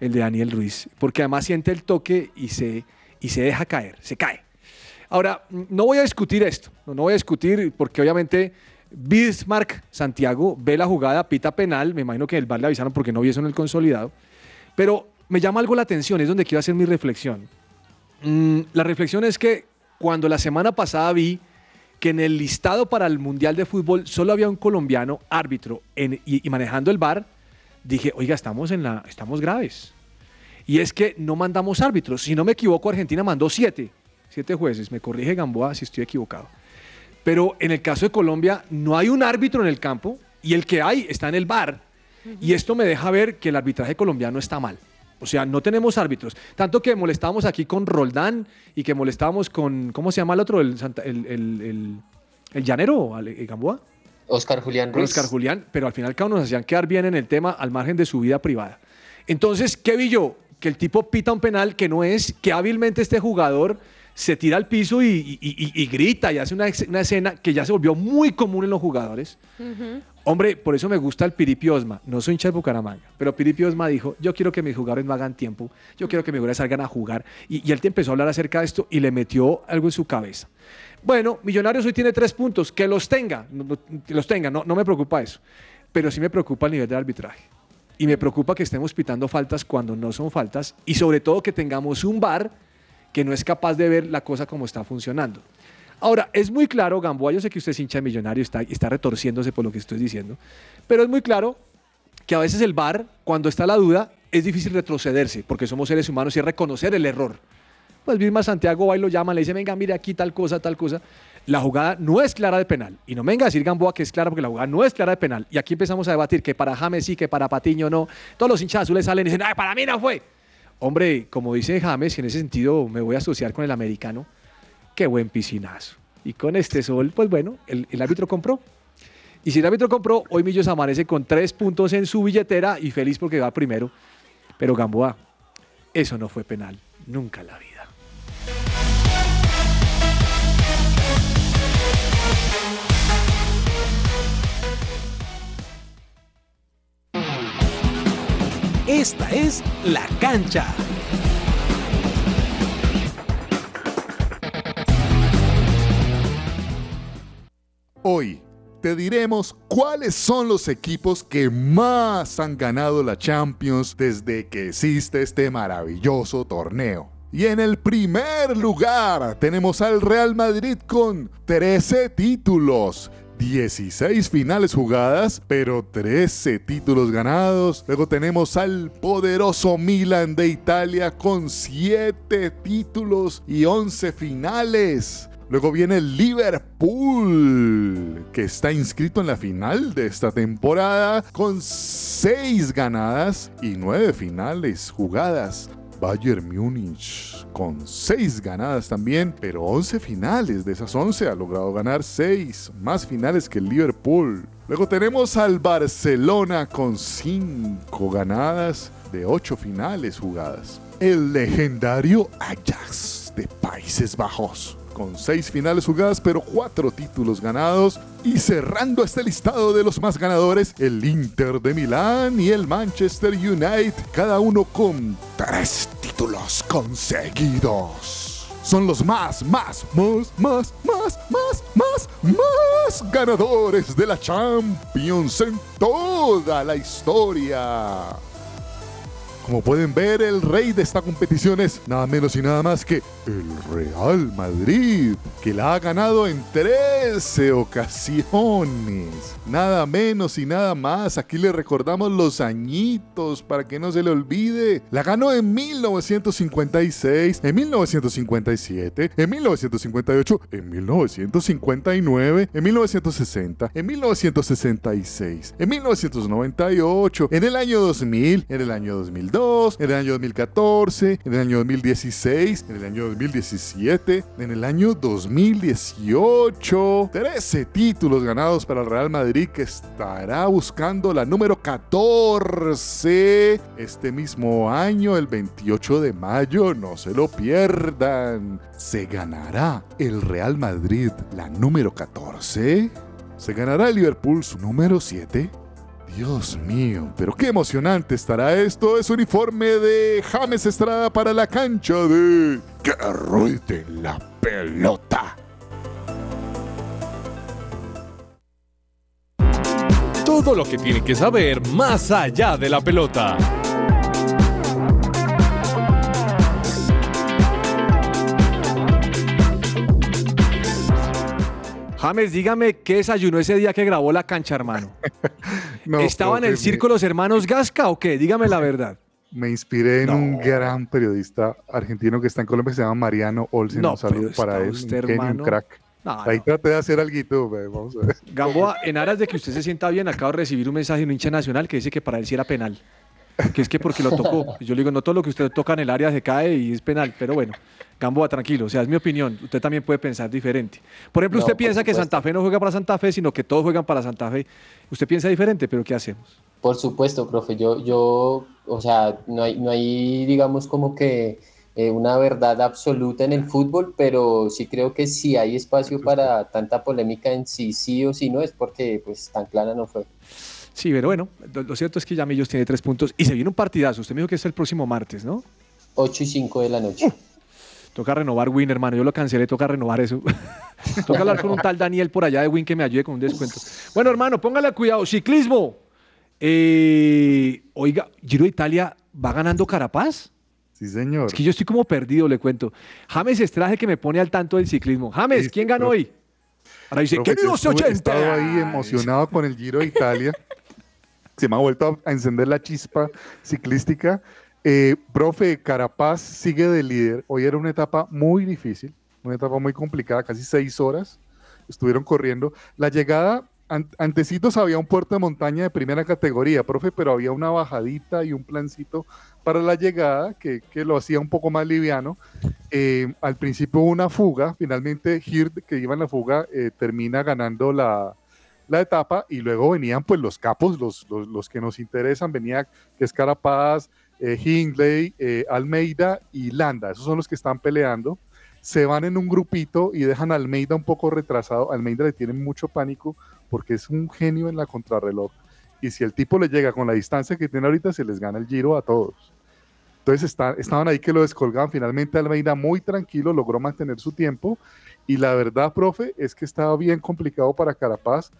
el de Daniel Ruiz. Porque además siente el toque y se, y se deja caer, se cae. Ahora, no voy a discutir esto, no, voy a discutir porque obviamente Bismarck Santiago ve la jugada, pita penal, me imagino que el VAR le avisaron porque no vio eso en el consolidado, pero me llama algo la atención, es donde quiero hacer mi reflexión. Mm, la reflexión es que cuando la semana pasada vi que en el listado para el Mundial de Fútbol solo había un colombiano árbitro y, manejando el VAR, dije, oiga, estamos, en la, estamos graves. Y es que no mandamos árbitros. Si no me equivoco, Argentina mandó siete. Siete jueces. Me corrige Gamboa si estoy equivocado. Pero en el caso de Colombia no hay un árbitro en el campo y el que hay está en el bar. Y esto me deja ver que el arbitraje colombiano está mal. O sea, no tenemos árbitros. Tanto que molestábamos aquí con Roldán y que molestábamos con, ¿cómo se llama el otro? El, el, el- el- el llanero, eh, Gamboa. Oscar Julián Ruiz. Oscar Julián, pero al final cada uno nos hacían quedar bien en el tema al margen de su vida privada. Entonces, ¿qué vi yo? Que el tipo pita un penal que no es, que hábilmente este jugador se tira al piso y, y- y- y grita y hace una escena que ya se volvió muy común en los jugadores. Hombre, por eso me gusta el Piripi Osma. No soy hincha de Bucaramanga, pero Piripi Osma dijo, yo quiero que mis jugadores no hagan tiempo, yo quiero que mis jugadores salgan a jugar. Y, y él te empezó a hablar acerca de esto y le metió algo en su cabeza. Bueno, Millonarios hoy tiene tres puntos, que los tenga, que los tenga, no, no me preocupa eso. Pero sí me preocupa el nivel de arbitraje. Y me preocupa que estemos pitando faltas cuando no son faltas y sobre todo que tengamos un VAR que no es capaz de ver la cosa como está funcionando. Ahora, es muy claro, Gamboa, yo sé que usted es hincha de millonario, está, está retorciéndose por lo que estoy diciendo, pero es muy claro que a veces el VAR, cuando está la duda, es difícil retrocederse, porque somos seres humanos y es reconocer el error. Pues misma Santiago va y lo llama, le dice, venga, mire aquí tal cosa, tal cosa. La jugada no es clara de penal. Y no venga a decir Gamboa que es clara porque la jugada no es clara de penal. Y aquí empezamos a debatir que para James sí, que para Patiño no. Todos los hinchas azules salen y dicen, ay, para mí no fue. Hombre, como dice James, y en ese sentido me voy a asociar con el americano, qué buen piscinazo. Y con este sol, pues bueno, el, el árbitro compró. Y si el árbitro compró, hoy Millos amanece con tres puntos en su billetera y feliz porque va primero. Pero Gamboa, eso no fue penal, nunca en la vida. Esta es La Cancha. Hoy te diremos cuáles son los equipos que más han ganado la Champions desde que existe este maravilloso torneo. Y en el primer lugar tenemos al Real Madrid con 13 títulos. 16 finales jugadas, pero 13 títulos ganados. Luego tenemos al poderoso Milan de Italia con 7 títulos y 11 finales. Luego viene Liverpool, que está inscrito en la final de esta temporada con 6 ganadas y 9 finales jugadas. Bayern Múnich con 6 ganadas también, pero 11 finales. De esas 11 ha logrado ganar 6, más finales que el Liverpool. Luego tenemos al Barcelona con 5 ganadas de 8 finales jugadas. El legendario Ajax de Países Bajos con 6 finales jugadas pero 4 títulos ganados. Y cerrando este listado de los más ganadores, el Inter de Milán y el Manchester United, cada uno con 3 títulos conseguidos. Son los más, más, más, más, más, más, más, más ganadores de la Champions en toda la historia. Como pueden ver, el rey de esta competición es nada menos y nada más que el Real Madrid, que la ha ganado en 13 ocasiones. Nada menos y nada más. Aquí le recordamos los añitos para que no se le olvide. La ganó en 1956, en 1957, en 1958, en 1959, en 1960, en 1966, en 1998, en el año 2000, en el año 2002, en el año 2014, en el año 2016, en el año 2017, en el año 2018. 13 títulos ganados para el Real Madrid que estará buscando la número 14 este mismo año, el 28 de mayo. No se lo pierdan. ¿Se ganará el Real Madrid la número 14? ¿Se ganará el Liverpool su número 7? Dios mío, pero qué emocionante estará esto. Es uniforme de James Estrada para la cancha de que ruede la pelota. Todo lo que tiene que saber más allá de la pelota. James, dígame qué desayunó ese día que grabó la cancha, hermano. [LAUGHS] No, ¿Estaba en el circo los hermanos Gasca o qué? Dígame la [LAUGHS] verdad. Me inspiré en un gran periodista argentino que está en Colombia, se llama Mariano Olsen. No, un saludo para él, un usted, genio, un crack. No, Ahí traté de hacer algo, vamos a ver. Gamboa, en aras de que usted se sienta bien, acabo de recibir un mensaje de un hincha nacional que dice que para él sí era penal. Que es que porque lo tocó. Yo le digo, no todo lo que usted toca en el área se cae y es penal, pero bueno. Gamboa, tranquilo, o sea, es mi opinión. Usted también puede pensar diferente. Por ejemplo, No, usted piensa que. Santa Fe no juega para Santa Fe, sino que todos juegan para Santa Fe. Usted piensa diferente, pero ¿qué hacemos? Por supuesto, profe. Yo, yo, o sea, no hay, no hay, digamos, como que eh, una verdad absoluta en el fútbol, pero sí creo que si hay espacio para tanta polémica en sí, sí o sí no, es porque pues tan clara no fue. Sí, pero bueno, lo, lo cierto es que ya Millos tiene tres puntos y se viene un partidazo. Usted me dijo que es el próximo martes, ¿no? 8 y 5 de la noche. Toca renovar Win, hermano. Yo lo cancelé, toca renovar eso. [LAUGHS] toca hablar con un tal Daniel por allá de Win que me ayude con un descuento. Bueno, hermano, póngale cuidado. Ciclismo. Eh, oiga, Giro de Italia va ganando Carapaz. Sí, señor. Es que yo estoy como perdido, le cuento. James Estraje que me pone al tanto del ciclismo. James, ¿quién ganó hoy? Ahora dice, estuve- he estado oyentes. ahí emocionado con el Giro de Italia. [LAUGHS] Se me ha vuelto a encender la chispa ciclística. Eh, profe, Carapaz sigue de líder. Hoy era una etapa muy difícil, una etapa muy complicada, casi seis horas estuvieron corriendo. La llegada an- antecitos había un puerto de montaña de primera categoría, profe, pero había una bajadita y un plancito para la llegada que, que lo hacía un poco más liviano. Eh, al principio una fuga, finalmente Hird, que iba en la fuga, eh, termina ganando la, la etapa y luego venían pues los capos, los, los, los que nos interesan, venía que es Carapaz, eh, Hindley, eh, Almeida y Landa, esos son los que están peleando. Se van en un grupito y dejan a Almeida un poco retrasado. Almeida le tiene mucho pánico porque es un genio en la contrarreloj. Y si el tipo le llega con la distancia que tiene ahorita, se les gana el giro a todos. Entonces está- estaban ahí que lo descolgaban. Finalmente Almeida muy tranquilo logró mantener su tiempo. Y la verdad, profe, es que estaba bien complicado para Carapaz.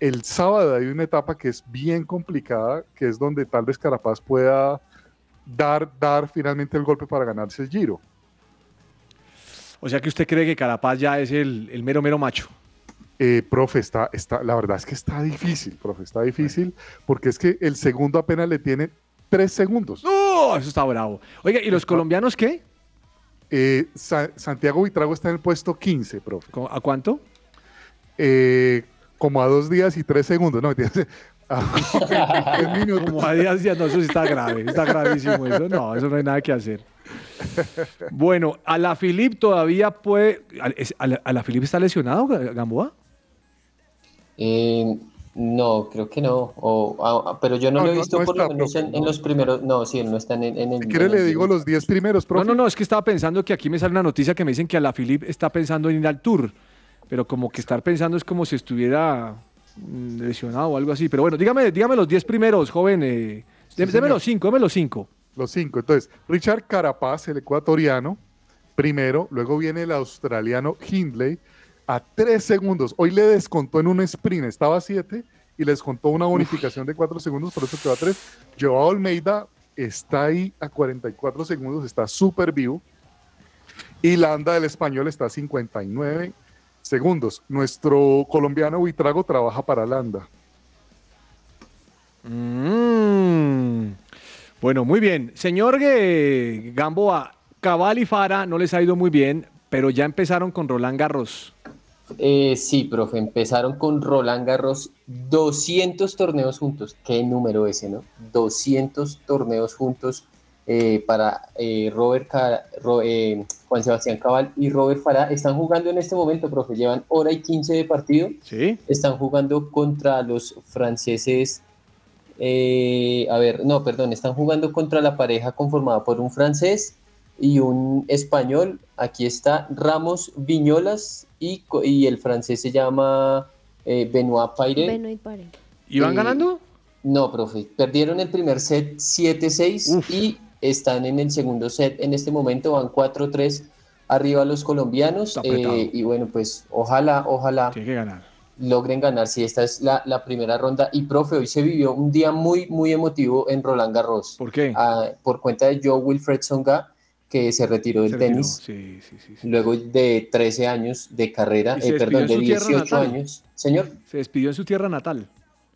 El sábado hay una etapa que es bien complicada, que es donde tal vez Carapaz pueda dar, dar finalmente el golpe para ganarse el giro. O sea que usted cree que Carapaz ya es el, el mero, mero macho. Eh, profe, está, está, la verdad es que está difícil, profe, está difícil, porque es que el segundo apenas le tiene tres segundos. ¡No! Eso está bravo. Oiga, ¿y los colombianos qué? Eh, Sa- Santiago Buitrago está en el puesto 15, profe. ¿A cuánto? Eh, como a dos días y tres segundos, ¿no? [LAUGHS] Como a días, días, no, eso sí está grave, está gravísimo eso. No, eso no hay nada que hacer. Bueno, a la Filip todavía puede. ¿A la, a la Filip está lesionado, Gamboa? Eh, no, creo que no. O, ah, ah, pero yo no, No, lo he visto no por está, lo menos en, en los primeros. No, sí, él no está en, en el. Si quiere le digo los 10 primeros, profe. No, no, no, es que estaba pensando que aquí me sale una noticia que me dicen que a la Filip está pensando en ir al Tour. Pero como que estar pensando es como si estuviera lesionado o algo así. Pero bueno, dígame, dígame los 10 primeros, joven. Eh, deme señor. los 5, deme los 5. Los cinco. Entonces, Richard Carapaz, el ecuatoriano, primero. Luego viene el australiano Hindley a tres segundos. Hoy le descontó en un sprint, estaba a siete y le descontó una bonificación de cuatro segundos, por eso quedó a tres. Joao Almeida está ahí a 44 segundos, está súper vivo. Y Landa del español está a 59 segundos. Nuestro colombiano Buitrago trabaja para Landa. Mm. Bueno, muy bien. Señor eh, Gamboa, Cabal y Fara no les ha ido muy bien, pero ya empezaron con Roland Garros. Eh, sí, profe, empezaron con Roland Garros 200 torneos juntos. Qué número ese, ¿no? 200 torneos juntos eh, para eh, Robert Ro- eh, Juan Sebastián Cabal y Robert Farah. Están jugando en este momento, profe. Llevan hora y 15 de partido. Sí. Están jugando contra los franceses. eh, a ver, no, perdón, están jugando contra la pareja conformada por un francés y un español. Aquí está Ramos Viñolas y, y el francés se llama eh, Benoit Paire. Benoit Paire. ¿Y van Eh, ganando? No, profe. Perdieron el primer set 7-6 y están en el segundo set. En este momento van 4-3 arriba los colombianos. eh, y bueno, pues ojalá, ojalá Tiene que ganar. logren ganar si esta es la, la primera ronda. Y profe, hoy se vivió un día muy, muy emotivo en Roland Garros. ¿Por qué? Ah, por cuenta de Joe Wilfred Songa, que se retiró del Se retiró, tenis Sí, sí, sí. sí. luego de 13 años de carrera, eh, perdón, de su tierra 18 natal. años. Señor. Se despidió en su tierra natal.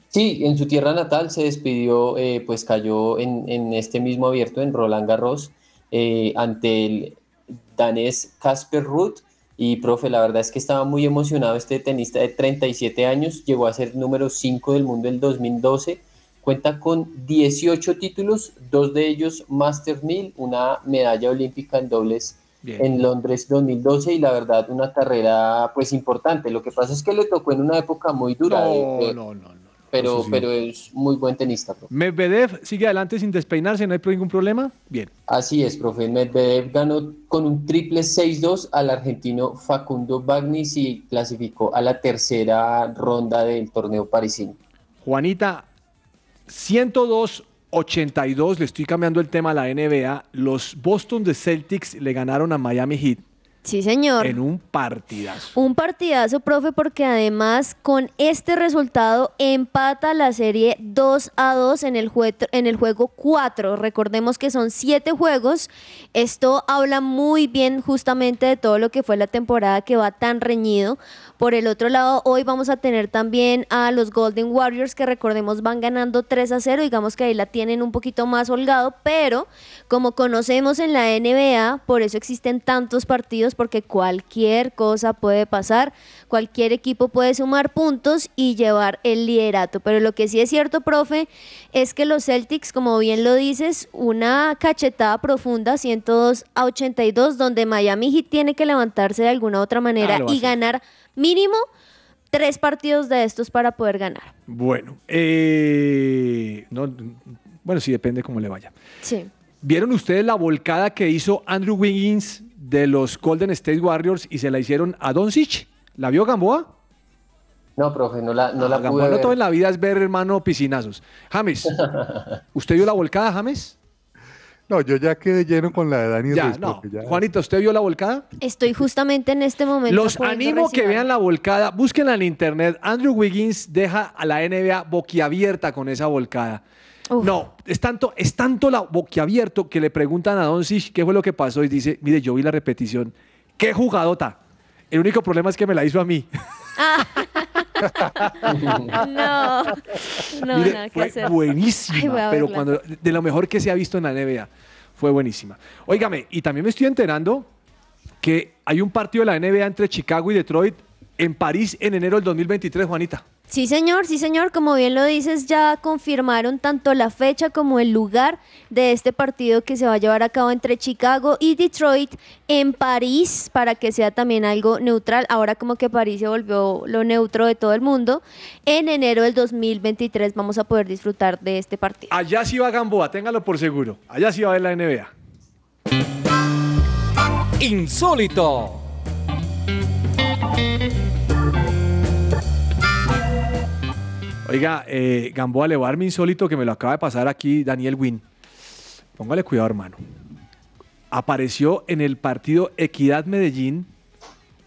Sí, en su tierra natal se despidió, eh, pues cayó en, en este mismo abierto en Roland Garros eh, ante el danés Casper Ruud. Y profe, la verdad es que estaba muy emocionado este tenista de 37 años, llegó a ser número 5 del mundo en 2012, cuenta con 18 títulos, dos de ellos Master 1000, una medalla olímpica en dobles Bien. en Londres 2012 y la verdad una carrera pues importante. Lo que pasa es que le tocó en una época muy dura. No, de- de- no, no, pero, sí. pero es muy buen tenista. profe. Medvedev sigue adelante sin despeinarse, no hay ningún problema. Bien. Así es, profe. Medvedev ganó con un triple 6-2 al argentino Facundo Bagnis y clasificó a la tercera ronda del torneo parisino. Juanita, 102-82, le estoy cambiando el tema a la NBA. Los Boston de Celtics le ganaron a Miami Heat Sí, señor. en un partidazo. Un partidazo, profe, porque además con este resultado empata la serie 2 a 2 en el, en el juego 4. Recordemos que son 7 juegos. Esto habla muy bien justamente de todo lo que fue la temporada que va tan reñido. Por el otro lado, hoy vamos a tener también a los Golden Warriors que recordemos van ganando 3 a 0. Digamos que ahí la tienen un poquito más holgado, pero como conocemos en la NBA, por eso existen tantos partidos porque cualquier cosa puede pasar, cualquier equipo puede sumar puntos y llevar el liderato. Pero lo que sí es cierto, profe, es que los Celtics, como bien lo dices, una cachetada profunda, 102 a 82, donde Miami Heat tiene que levantarse de alguna otra manera Ah, y ganar mínimo tres partidos de estos para poder ganar. Bueno, eh, no, bueno, sí depende cómo le vaya. Sí. ¿Vieron ustedes la volcada que hizo Andrew Wiggins de los Golden State Warriors y se la hicieron a Doncic? ¿La vio Gamboa? No, profe, no la, no la Ah, pude Gamboa no ver. todo en la vida es ver, hermano, piscinazos. James, [LAUGHS] ¿usted vio la volcada, James? No, yo ya quedé lleno con la de Dani Ya, Ruiz, no. ya- Juanita, ¿usted vio la volcada? Estoy justamente en este momento. Los animo que vean la volcada. Búsquenla en internet. Andrew Wiggins deja a la NBA boquiabierta con esa volcada. No, es tanto, es tanto la boquiabierto que le preguntan a Doncic qué fue lo que pasó y dice, mire, yo vi la repetición. ¡Qué jugadota! El único problema es que me la hizo a mí. [LAUGHS] No, no, Mire, nada que fue hacer. buenísima, Ay, voy a pero cuando de lo mejor que se ha visto en la NBA. Fue buenísima. Óigame, y también me estoy enterando que hay un partido de la NBA entre Chicago y Detroit en París en enero del 2023, Juanita. Sí, señor, sí, señor. Como bien lo dices, ya confirmaron tanto la fecha como el lugar de este partido que se va a llevar a cabo entre Chicago y Detroit en París, para que sea también algo neutral. Ahora como que París se volvió lo neutro de todo el mundo. En enero del 2023 vamos a poder disfrutar de este partido. Allá sí va Gamboa, téngalo por seguro. Allá sí va a ver la NBA. Insólito. Oiga, eh, Gamboa, le voy a dar mi insólito que me lo acaba de pasar aquí Daniel Wynn. Póngale cuidado, hermano. Apareció en el partido Equidad Medellín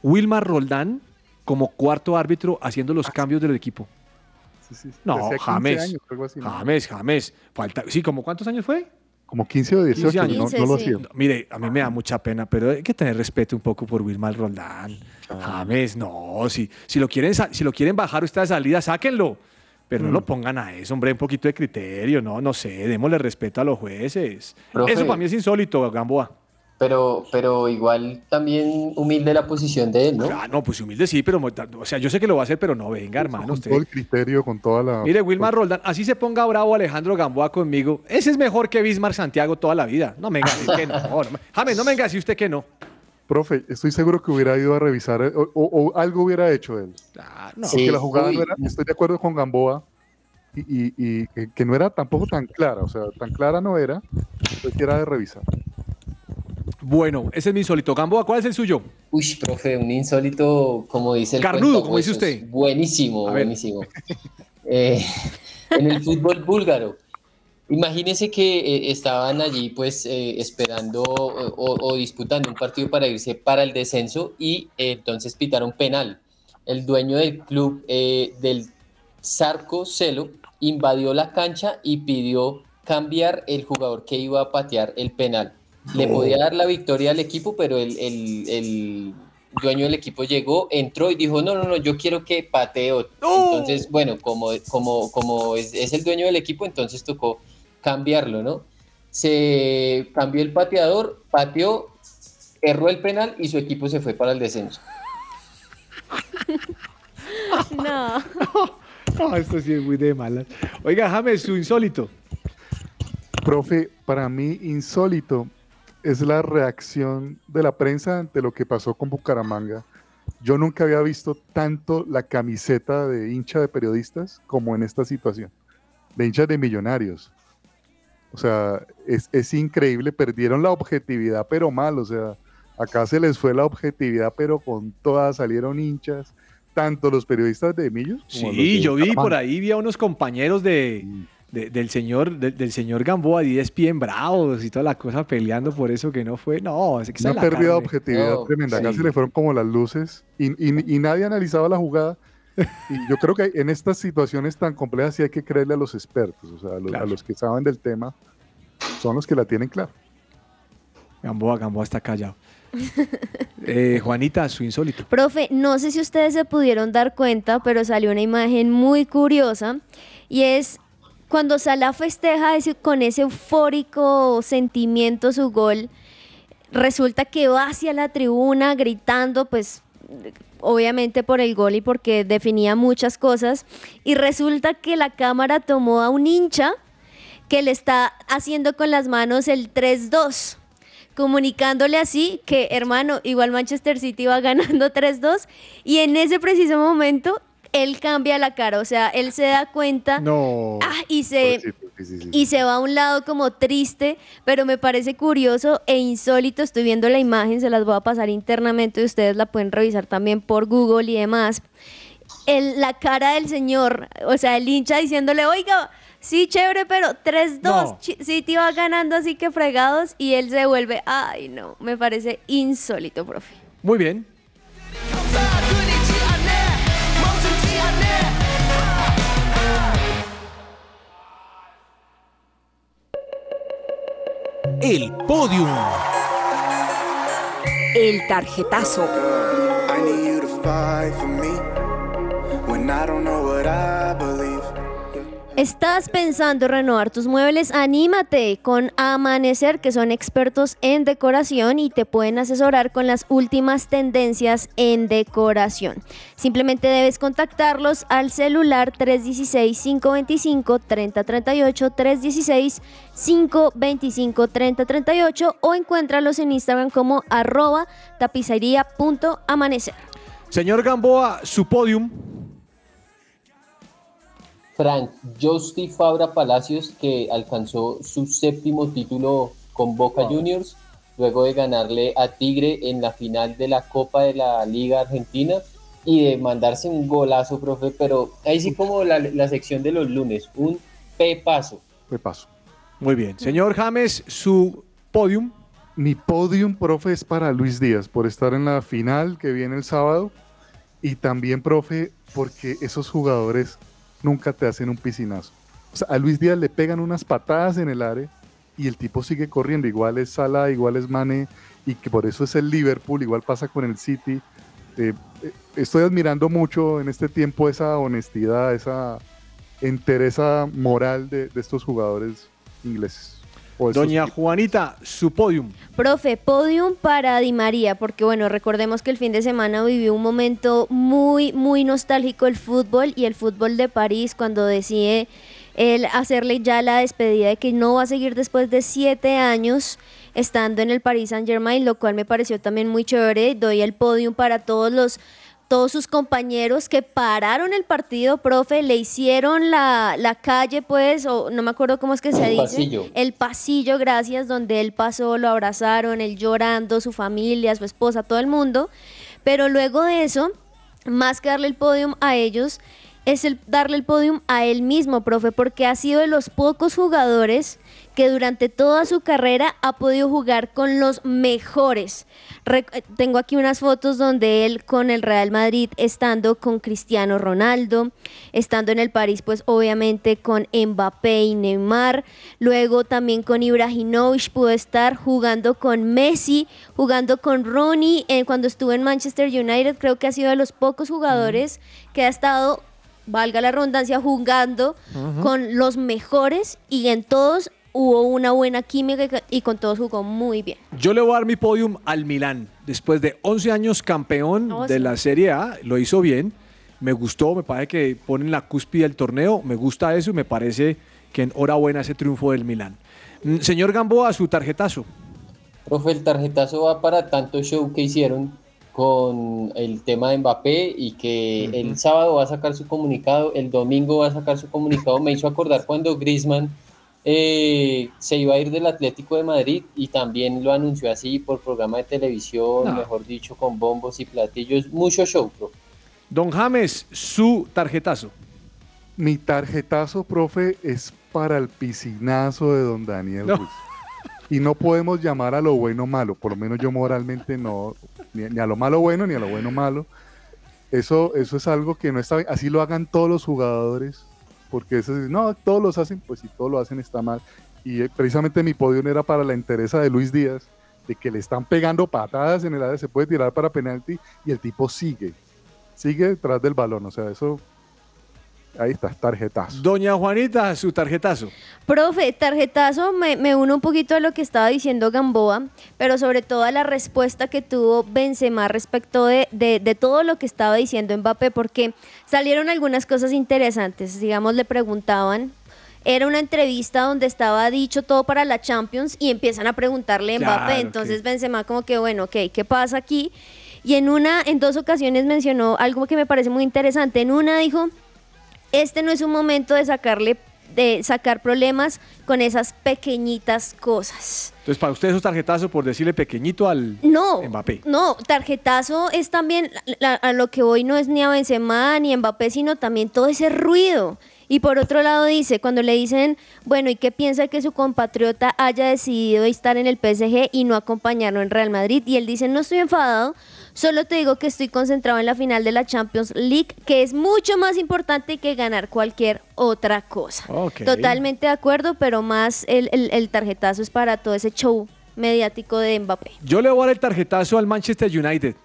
Wilmar Roldán como cuarto árbitro haciendo los cambios del equipo. No, Hacía 15 James. años, así, ¿no? James, James. Falta, sí, ¿como cuántos años fue? Como 15 o 18, 15 no, años. no lo hacía. No, mire, a mí me da mucha pena, pero hay que tener respeto un poco por Wilmar Roldán. James, no, si, si, lo quieren, si lo quieren bajar usted de salida, sáquenlo. Pero no Mm. lo pongan a eso, hombre, un poquito de criterio, no, no sé, démosle respeto a los jueces. Profe. Eso para mí es insólito, Gamboa. Pero, pero igual también humilde la posición de él, ¿no? Ah, no, pues humilde sí, pero, o sea, yo sé que lo va a hacer, pero no, venga, hermano, Con usted. todo el criterio, con toda la... Mire, Wilmar Roldán, así se ponga bravo Alejandro Gamboa conmigo. Ese es mejor que Bismar Santiago toda la vida. No me venga que no. no me- James, no me venga decir usted que no. Profe, estoy seguro que hubiera ido a revisar eh, o, o- o algo hubiera hecho él. no. Porque Sí, la jugada uy. no era, estoy de acuerdo con Gamboa, y, y- y que, que no era tampoco tan clara, o sea, tan clara no era, entonces que era de revisar. Bueno, ese es mi insólito. Gamboa, ¿cuál es el suyo? Uy, profe, un insólito, como dice el Carnudo, como dice cuentahuesos. usted. Buenísimo, buenísimo. [LAUGHS] Eh, en el fútbol búlgaro. Imagínense que eh, estaban allí pues eh, esperando o, o disputando un partido para irse para el descenso y eh, entonces pitaron penal. El dueño del club eh, del Sarco Celo invadió la cancha y pidió cambiar el jugador que iba a patear el penal. Le podía dar la victoria al equipo, pero el, el- el dueño del equipo llegó, entró y dijo, no, no, no, yo quiero que patee otro". Entonces, bueno, como, como, como es, es el dueño del equipo, entonces tocó cambiarlo, ¿no? Se cambió el pateador, pateó, erró el penal y su equipo se fue para el descenso. [LAUGHS] No. No, [LAUGHS] esto sí es muy de malas. Oiga, James, su insólito. Profe, para mí insólito es la reacción de la prensa ante lo que pasó con Bucaramanga. Yo nunca había visto tanto la camiseta de hincha de periodistas como en esta situación, de hinchas de millonarios. O sea, es, es increíble, perdieron la objetividad, pero mal, o sea, acá se les fue la objetividad, pero con todas salieron hinchas, tanto los periodistas de Millos como los Sí, de yo vi por Bucaramanga. ahí, vi a unos compañeros de, de- del señor del, del señor Gamboa de ESPN bravos y toda la cosa peleando por eso que no fue. No, es que Una pérdida de objetividad No, tremenda. Acá sí. se le fueron como las luces y, y- y nadie analizaba la jugada. Y yo creo que en estas situaciones tan complejas sí hay que creerle a los expertos, o sea, a los, a los que saben del tema, son los que la tienen clara. Gamboa, Gamboa está callado. [LAUGHS] Eh, Juanita, su insólito. Profe, no sé si ustedes se pudieron dar cuenta, pero salió una imagen muy curiosa y es cuando Salah festeja ese- con ese eufórico sentimiento su gol. resulta que va hacia la tribuna gritando, pues obviamente por el gol y porque definía muchas cosas, y resulta que la cámara tomó a un hincha que le está haciendo con las manos el 3-2 comunicándole así que, hermano, igual Manchester City va ganando [LAUGHS] 3-2 y en ese preciso momento él cambia la cara, o sea, él se da cuenta. No. ah, y se y se va a un lado como triste, pero me parece curioso e insólito. Estoy viendo la imagen, se las voy a pasar internamente y ustedes la pueden revisar también por Google y demás. El- la cara del señor, o sea, el hincha diciéndole, oiga, sí, chévere, pero 3-2, No. City va ganando así que fregados y él se vuelve, ay no, me parece insólito, profe. Muy bien. El podium. El tarjetazo. I need you to fight for me when I don't know what I believe. ¿Estás pensando renovar tus muebles? Anímate con Amanecer, que son expertos en decoración y te pueden asesorar con las últimas tendencias en decoración. Simplemente debes contactarlos al celular 316-525-3038, 316-525-3038 o encuéntralos en Instagram como arroba tapicería.amanecer. Señor Gamboa, su podium. Frank Justi Fabra Palacios, que alcanzó su séptimo título con Boca Juniors, luego de ganarle a Tigre en la final de la Copa de la Liga Argentina y de mandarse un golazo, profe, pero ahí sí como la, la sección de los lunes, un pepazo. paso. Muy bien. Señor James, su podium. Mi podium, profe, es para Luis Díaz por estar en la final que viene el sábado. Y también, profe, porque esos jugadores nunca te hacen un piscinazo. O sea, a Luis Díaz le pegan unas patadas en el área y el tipo sigue corriendo. Igual es Salah, igual es Mane, y que por eso es el Liverpool, igual pasa con el City. Eh, eh, estoy admirando mucho en este tiempo esa honestidad, esa entereza moral de, de estos jugadores ingleses. Doña Juanita, su podium. Profe, podium para Di María, porque bueno, recordemos que el fin de semana vivió un momento muy, muy nostálgico el fútbol y el fútbol de París cuando decide él hacerle ya la despedida de que no va a seguir después de siete años estando en el Paris Saint Germain, lo cual me pareció también muy chévere. Doy el podium para todos los todos sus compañeros que pararon el partido, profe, le hicieron la, la calle, pues, o no me acuerdo cómo es que se El dice. pasillo. El pasillo, gracias, donde él pasó, lo abrazaron, él llorando, su familia, su esposa, todo el mundo. Pero luego de eso, más que darle el podium a ellos, es el darle el podium a él mismo, profe, porque ha sido de los pocos jugadores que durante toda su carrera ha podido jugar con los mejores. Re- eh, tengo aquí unas fotos donde él con el Real Madrid estando con Cristiano Ronaldo, estando en el París pues obviamente con Mbappé y Neymar, luego también con Ibrahimovic pudo estar jugando con Messi, jugando con Ronnie, eh, cuando estuvo en Manchester United creo que ha sido de los pocos jugadores que ha estado valga la redundancia, jugando con los mejores y en todos hubo una buena química y- con todos jugó muy bien. Yo le voy a dar mi podium al Milán. Después de 11 años campeón Oh, de sí. la Serie A, lo hizo bien. Me gustó, me parece que ponen la cúspide del torneo. Me gusta eso y me parece que enhorabuena ese triunfo del Milán. Mm, Señor Gamboa, su tarjetazo. Profe, el tarjetazo va para tanto show que hicieron con el tema de Mbappé y que el sábado va a sacar su comunicado, el domingo va a sacar su comunicado. Me hizo acordar cuando Griezmann eh, se iba a ir del Atlético de Madrid y también lo anunció así por programa de televisión, No. mejor dicho, con bombos y platillos. Mucho show, profe. Don James, su tarjetazo. Mi tarjetazo, profe, es para el piscinazo de don Daniel No. Ruiz. Y no podemos llamar a lo bueno malo, por lo menos yo moralmente no, ni, ni a lo malo bueno ni a lo bueno malo. Eso, eso es algo que no está bien. Así lo hagan todos los jugadores, porque eso es- no, todos los hacen, pues si todos lo hacen está mal. Y eh, precisamente mi podio era para la entereza de Luis Díaz, de que le están pegando patadas en el área, se puede tirar para penalti y el tipo sigue, sigue detrás del balón. O sea, eso Ahí está, tarjetazo. Doña Juanita, su tarjetazo. Profe, tarjetazo, me, me uno un poquito a lo que estaba diciendo Gamboa, pero sobre todo a la respuesta que tuvo Benzema respecto de, de, de todo lo que estaba diciendo Mbappé, porque salieron algunas cosas interesantes. Digamos, le preguntaban, era una entrevista donde estaba dicho todo para la Champions y empiezan a preguntarle a Mbappé. Claro, Entonces ok. Benzema como que, bueno, ok, ¿qué pasa aquí? Y en una, en dos ocasiones mencionó algo que me parece muy interesante. En una dijo, este no es un momento de sacarle de sacar problemas con esas pequeñitas cosas. Entonces, para usted, su tarjetazo por decirle pequeñito al No, Mbappé. no, tarjetazo es también la- a lo que hoy no es ni a Benzema ni a Mbappé, sino también todo ese ruido. Y por otro lado dice, cuando le dicen, bueno, ¿y qué piensa que su compatriota haya decidido estar en el PSG y no acompañarlo en Real Madrid? Y él dice, no estoy enfadado, solo te digo que estoy concentrado en la final de la Champions League, que es mucho más importante que ganar cualquier otra cosa. Totalmente de acuerdo, pero más el, el- el tarjetazo es para todo ese show mediático de Mbappé. Yo le voy a dar el tarjetazo al Manchester United.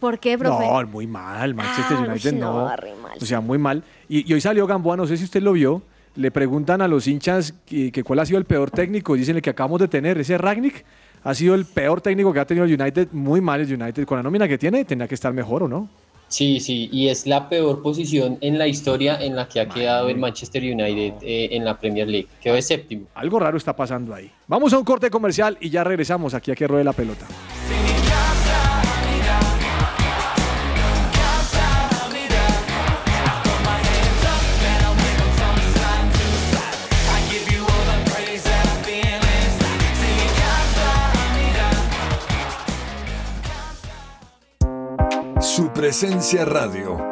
¿Por qué, profe? No, muy mal, Manchester Ah, United no. no, re mal. O sea, muy mal. Y, y hoy salió Gamboa, no sé si usted lo vio, le preguntan a los hinchas que, que cuál ha sido el peor técnico, dicen el que acabamos de tener, ese Ragnick ha sido el peor técnico que ha tenido el United, muy mal el United, con la nómina que tiene, tendría que estar mejor, ¿o no? Sí, sí, y es la peor posición en la historia en la que ha quedado el Manchester United eh, en la Premier League. Quedó de séptimo. Algo raro está pasando ahí. Vamos a un corte comercial y ya regresamos aquí a que ruede la pelota. Su presencia radio.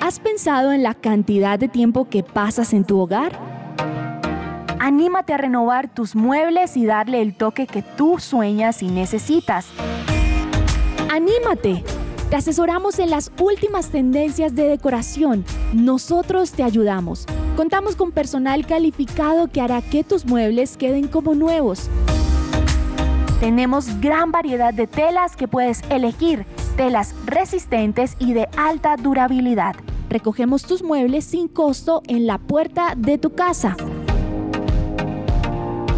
¿Has pensado en la cantidad de tiempo que pasas en tu hogar? Anímate a renovar tus muebles y darle el toque que tú sueñas y necesitas. ¡Anímate! Te asesoramos en las últimas tendencias de decoración. Nosotros te ayudamos. Contamos con personal calificado que hará que tus muebles queden como nuevos. Tenemos gran variedad de telas que puedes elegir, telas resistentes y de alta durabilidad. Recogemos tus muebles sin costo en la puerta de tu casa.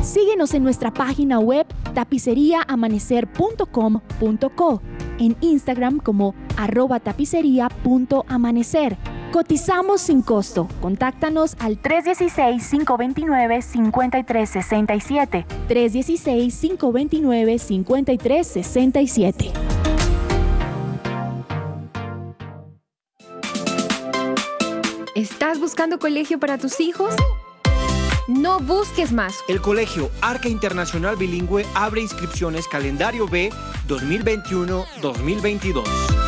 Síguenos en nuestra página web tapiceriaamanecer.com.co, en Instagram como arroba tapicería.amanecer. Cotizamos sin costo. Contáctanos al 316-529-5367. 316-529-5367. ¿Estás buscando colegio para tus hijos? No busques más. El Colegio Arca Internacional Bilingüe abre inscripciones calendario B 2021-2022.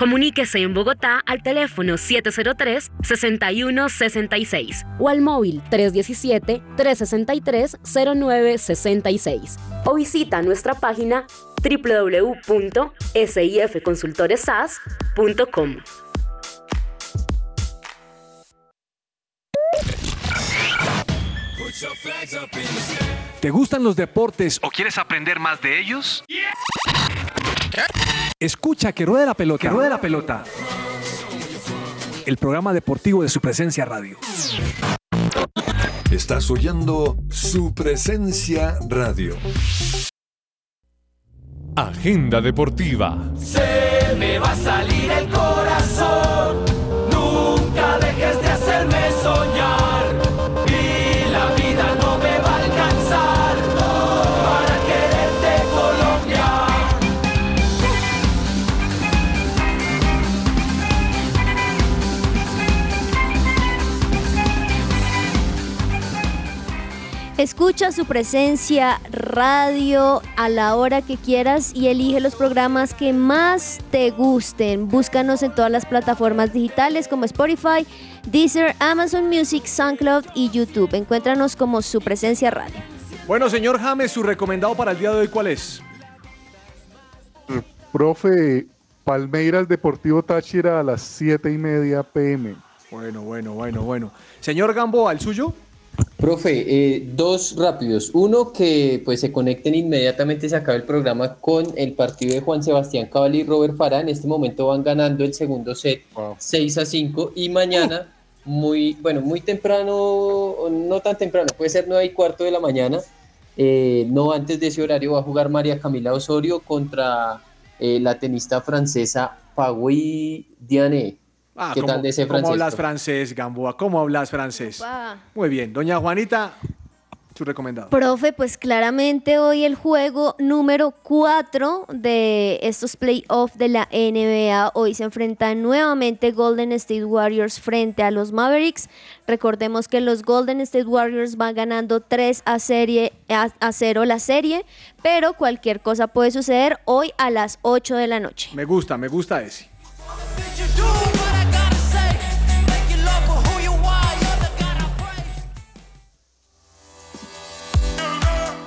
Comuníquese en Bogotá al teléfono 703-6166 o al móvil 317-363-0966 o visita nuestra página www.sifconsultoresas.com. ¿Te gustan los deportes o quieres aprender más de ellos? Escucha que ruede la pelota. Que ruede la pelota. El programa deportivo de su presencia radio. Estás oyendo su presencia radio. Agenda deportiva. Se me va a salir el Escucha su presencia radio a la hora que quieras y elige los programas que más te gusten. Búscanos en todas las plataformas digitales como Spotify, Deezer, Amazon Music, SoundCloud y YouTube. Encuéntranos como su presencia radio. Bueno, señor James, su recomendado para el día de hoy, ¿cuál es? Profe, Palmeiras Deportivo Táchira a las 7 y media pm. Bueno, bueno, bueno, bueno. Señor Gambo, ¿al suyo? Profe, eh, dos rápidos. Uno, que pues se conecten inmediatamente, se acaba el programa con el partido de Juan Sebastián Cabal y Robert Farah. En este momento van ganando el segundo set 6 a 5 y mañana, muy, bueno, muy temprano, no tan temprano, puede ser 9 y cuarto de la mañana. eh, no antes de ese horario va a jugar María Camila Osorio contra eh, la tenista francesa Pagui Diane. Ah, ¿Qué ¿cómo- tal de ese ¿Cómo francés? hablas profe? francés, Gamboa? ¿Cómo hablas francés? Muy bien. Doña Juanita, su recomendado. Profe, pues claramente hoy el juego número 4 de estos playoffs de la NBA. Hoy se enfrentan nuevamente Golden State Warriors frente a los Mavericks. Recordemos que los Golden State Warriors van ganando 3 a, serie, a, a 0 la serie, pero cualquier cosa puede suceder hoy a las 8 de la noche. Me gusta, me gusta ese.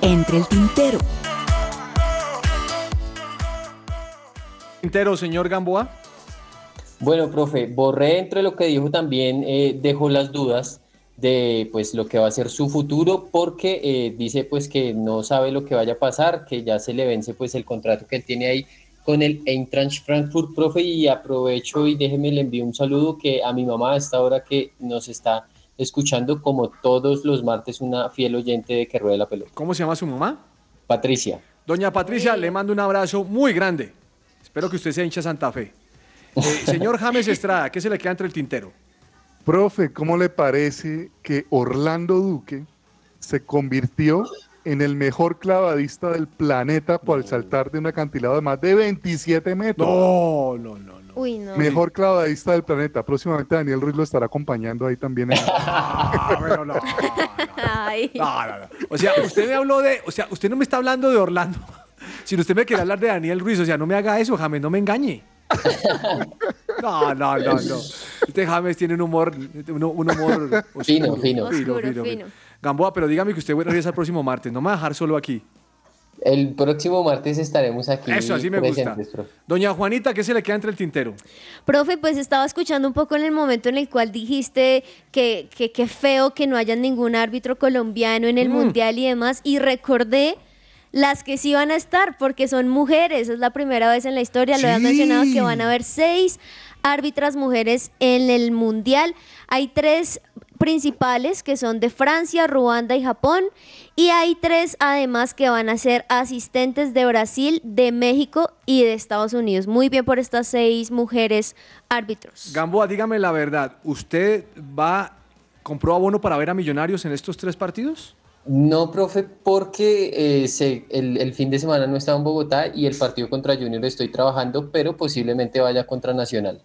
Entre el tintero. Entero, señor Gamboa. Bueno, profe, borré entre lo que dijo también, eh, dejó las dudas de pues lo que va a ser su futuro porque eh, dice pues que no sabe lo que vaya a pasar, que ya se le vence pues el contrato que él tiene ahí con el Eintracht Frankfurt, profe, y aprovecho y déjeme le envío un saludo que a mi mamá a esta hora que nos está escuchando como todos los martes una fiel oyente de que ruede la pelota. ¿Cómo se llama su mamá? Patricia. Doña Patricia, le mando un abrazo muy grande. Espero que usted sea hincha Santa Fe. Eh, [LAUGHS] señor James Estrada, ¿qué se le queda entre el tintero? Profe, ¿cómo le parece que Orlando Duque se convirtió en el mejor clavadista del planeta por saltar de un acantilado de más de 27 metros? No, no, no. Uy, no. Mejor clavadista del planeta. Próximamente Daniel Ruiz lo estará acompañando ahí también. en- [LAUGHS] bueno, no. Ay. No, no, no. O sea, usted me habló de. O sea, usted no me está hablando de Orlando. [LAUGHS] Si usted me quiere hablar de Daniel Ruiz, o sea, no me haga eso, James, no me engañe. No, no, no, no. Este James tiene un humor, un, un humor oscuro, Fino, fino. Gamboa, pero dígame que usted regresa el próximo martes, no me va a dejar solo aquí. El próximo martes estaremos aquí. Eso, así me gusta. profe. Doña Juanita, ¿qué se le queda entre el tintero? Profe, pues estaba escuchando un poco en el momento en el cual dijiste que que qué feo que no haya ningún árbitro colombiano en el Mm. mundial y demás, y recordé las que sí van a estar, porque son mujeres, es la primera vez en la historia, lo habían Sí. mencionado que van a haber seis árbitras mujeres en el mundial. Hay tres principales que son de Francia, Ruanda y Japón, y hay tres además que van a ser asistentes de Brasil, de México y de Estados Unidos. Muy bien por estas seis mujeres árbitros. Gamboa, dígame la verdad, ¿usted va, compró abono para ver a Millonarios en estos tres partidos? No, profe, porque eh, se- el, el fin de semana no estaba en Bogotá y el partido contra Junior estoy trabajando, pero posiblemente vaya contra Nacional.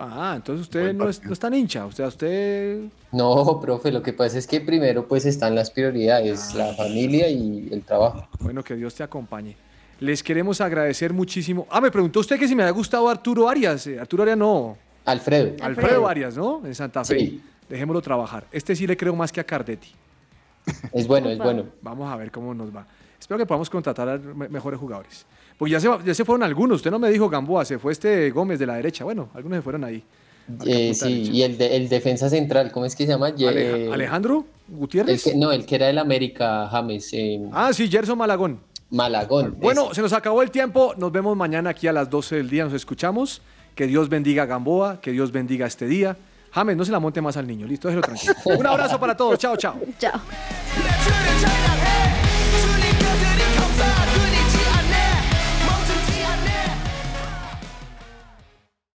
Ah, entonces usted no es, no es tan hincha, o sea, usted... No, profe, lo que pasa es que primero pues están las prioridades, la familia y el trabajo. Bueno, que Dios te acompañe. Les queremos agradecer muchísimo. Ah, me preguntó usted que si me había gustado Arturo Arias. Eh, Arturo Arias no. Alfredo. Alfredo Arias, ¿no? En Santa Fe. Sí. Dejémoslo trabajar. Este sí le creo más que a Cardetti. Es bueno, es bueno. Vamos a ver cómo nos va. Espero que podamos contratar a me- mejores jugadores. Porque ya se, ya se fueron algunos. Usted no me dijo Gamboa, se fue este Gómez de la derecha. Bueno, algunos se fueron ahí. Eh, sí, y el, de- el defensa central, ¿cómo es que se llama? Eh, Alejandro el Gutiérrez. que- no, el que era del América, James. eh, Ah, sí, Gerson Malagón. Malagón. Bueno, se nos acabó el tiempo. Nos vemos mañana aquí a las 12 del día. Nos escuchamos. Que Dios bendiga a Gamboa. Que Dios bendiga este día. James, no se la monte más al niño. Listo, déjelo tranquilo. [LAUGHS] Un abrazo para todos. Chao, chao. Chao.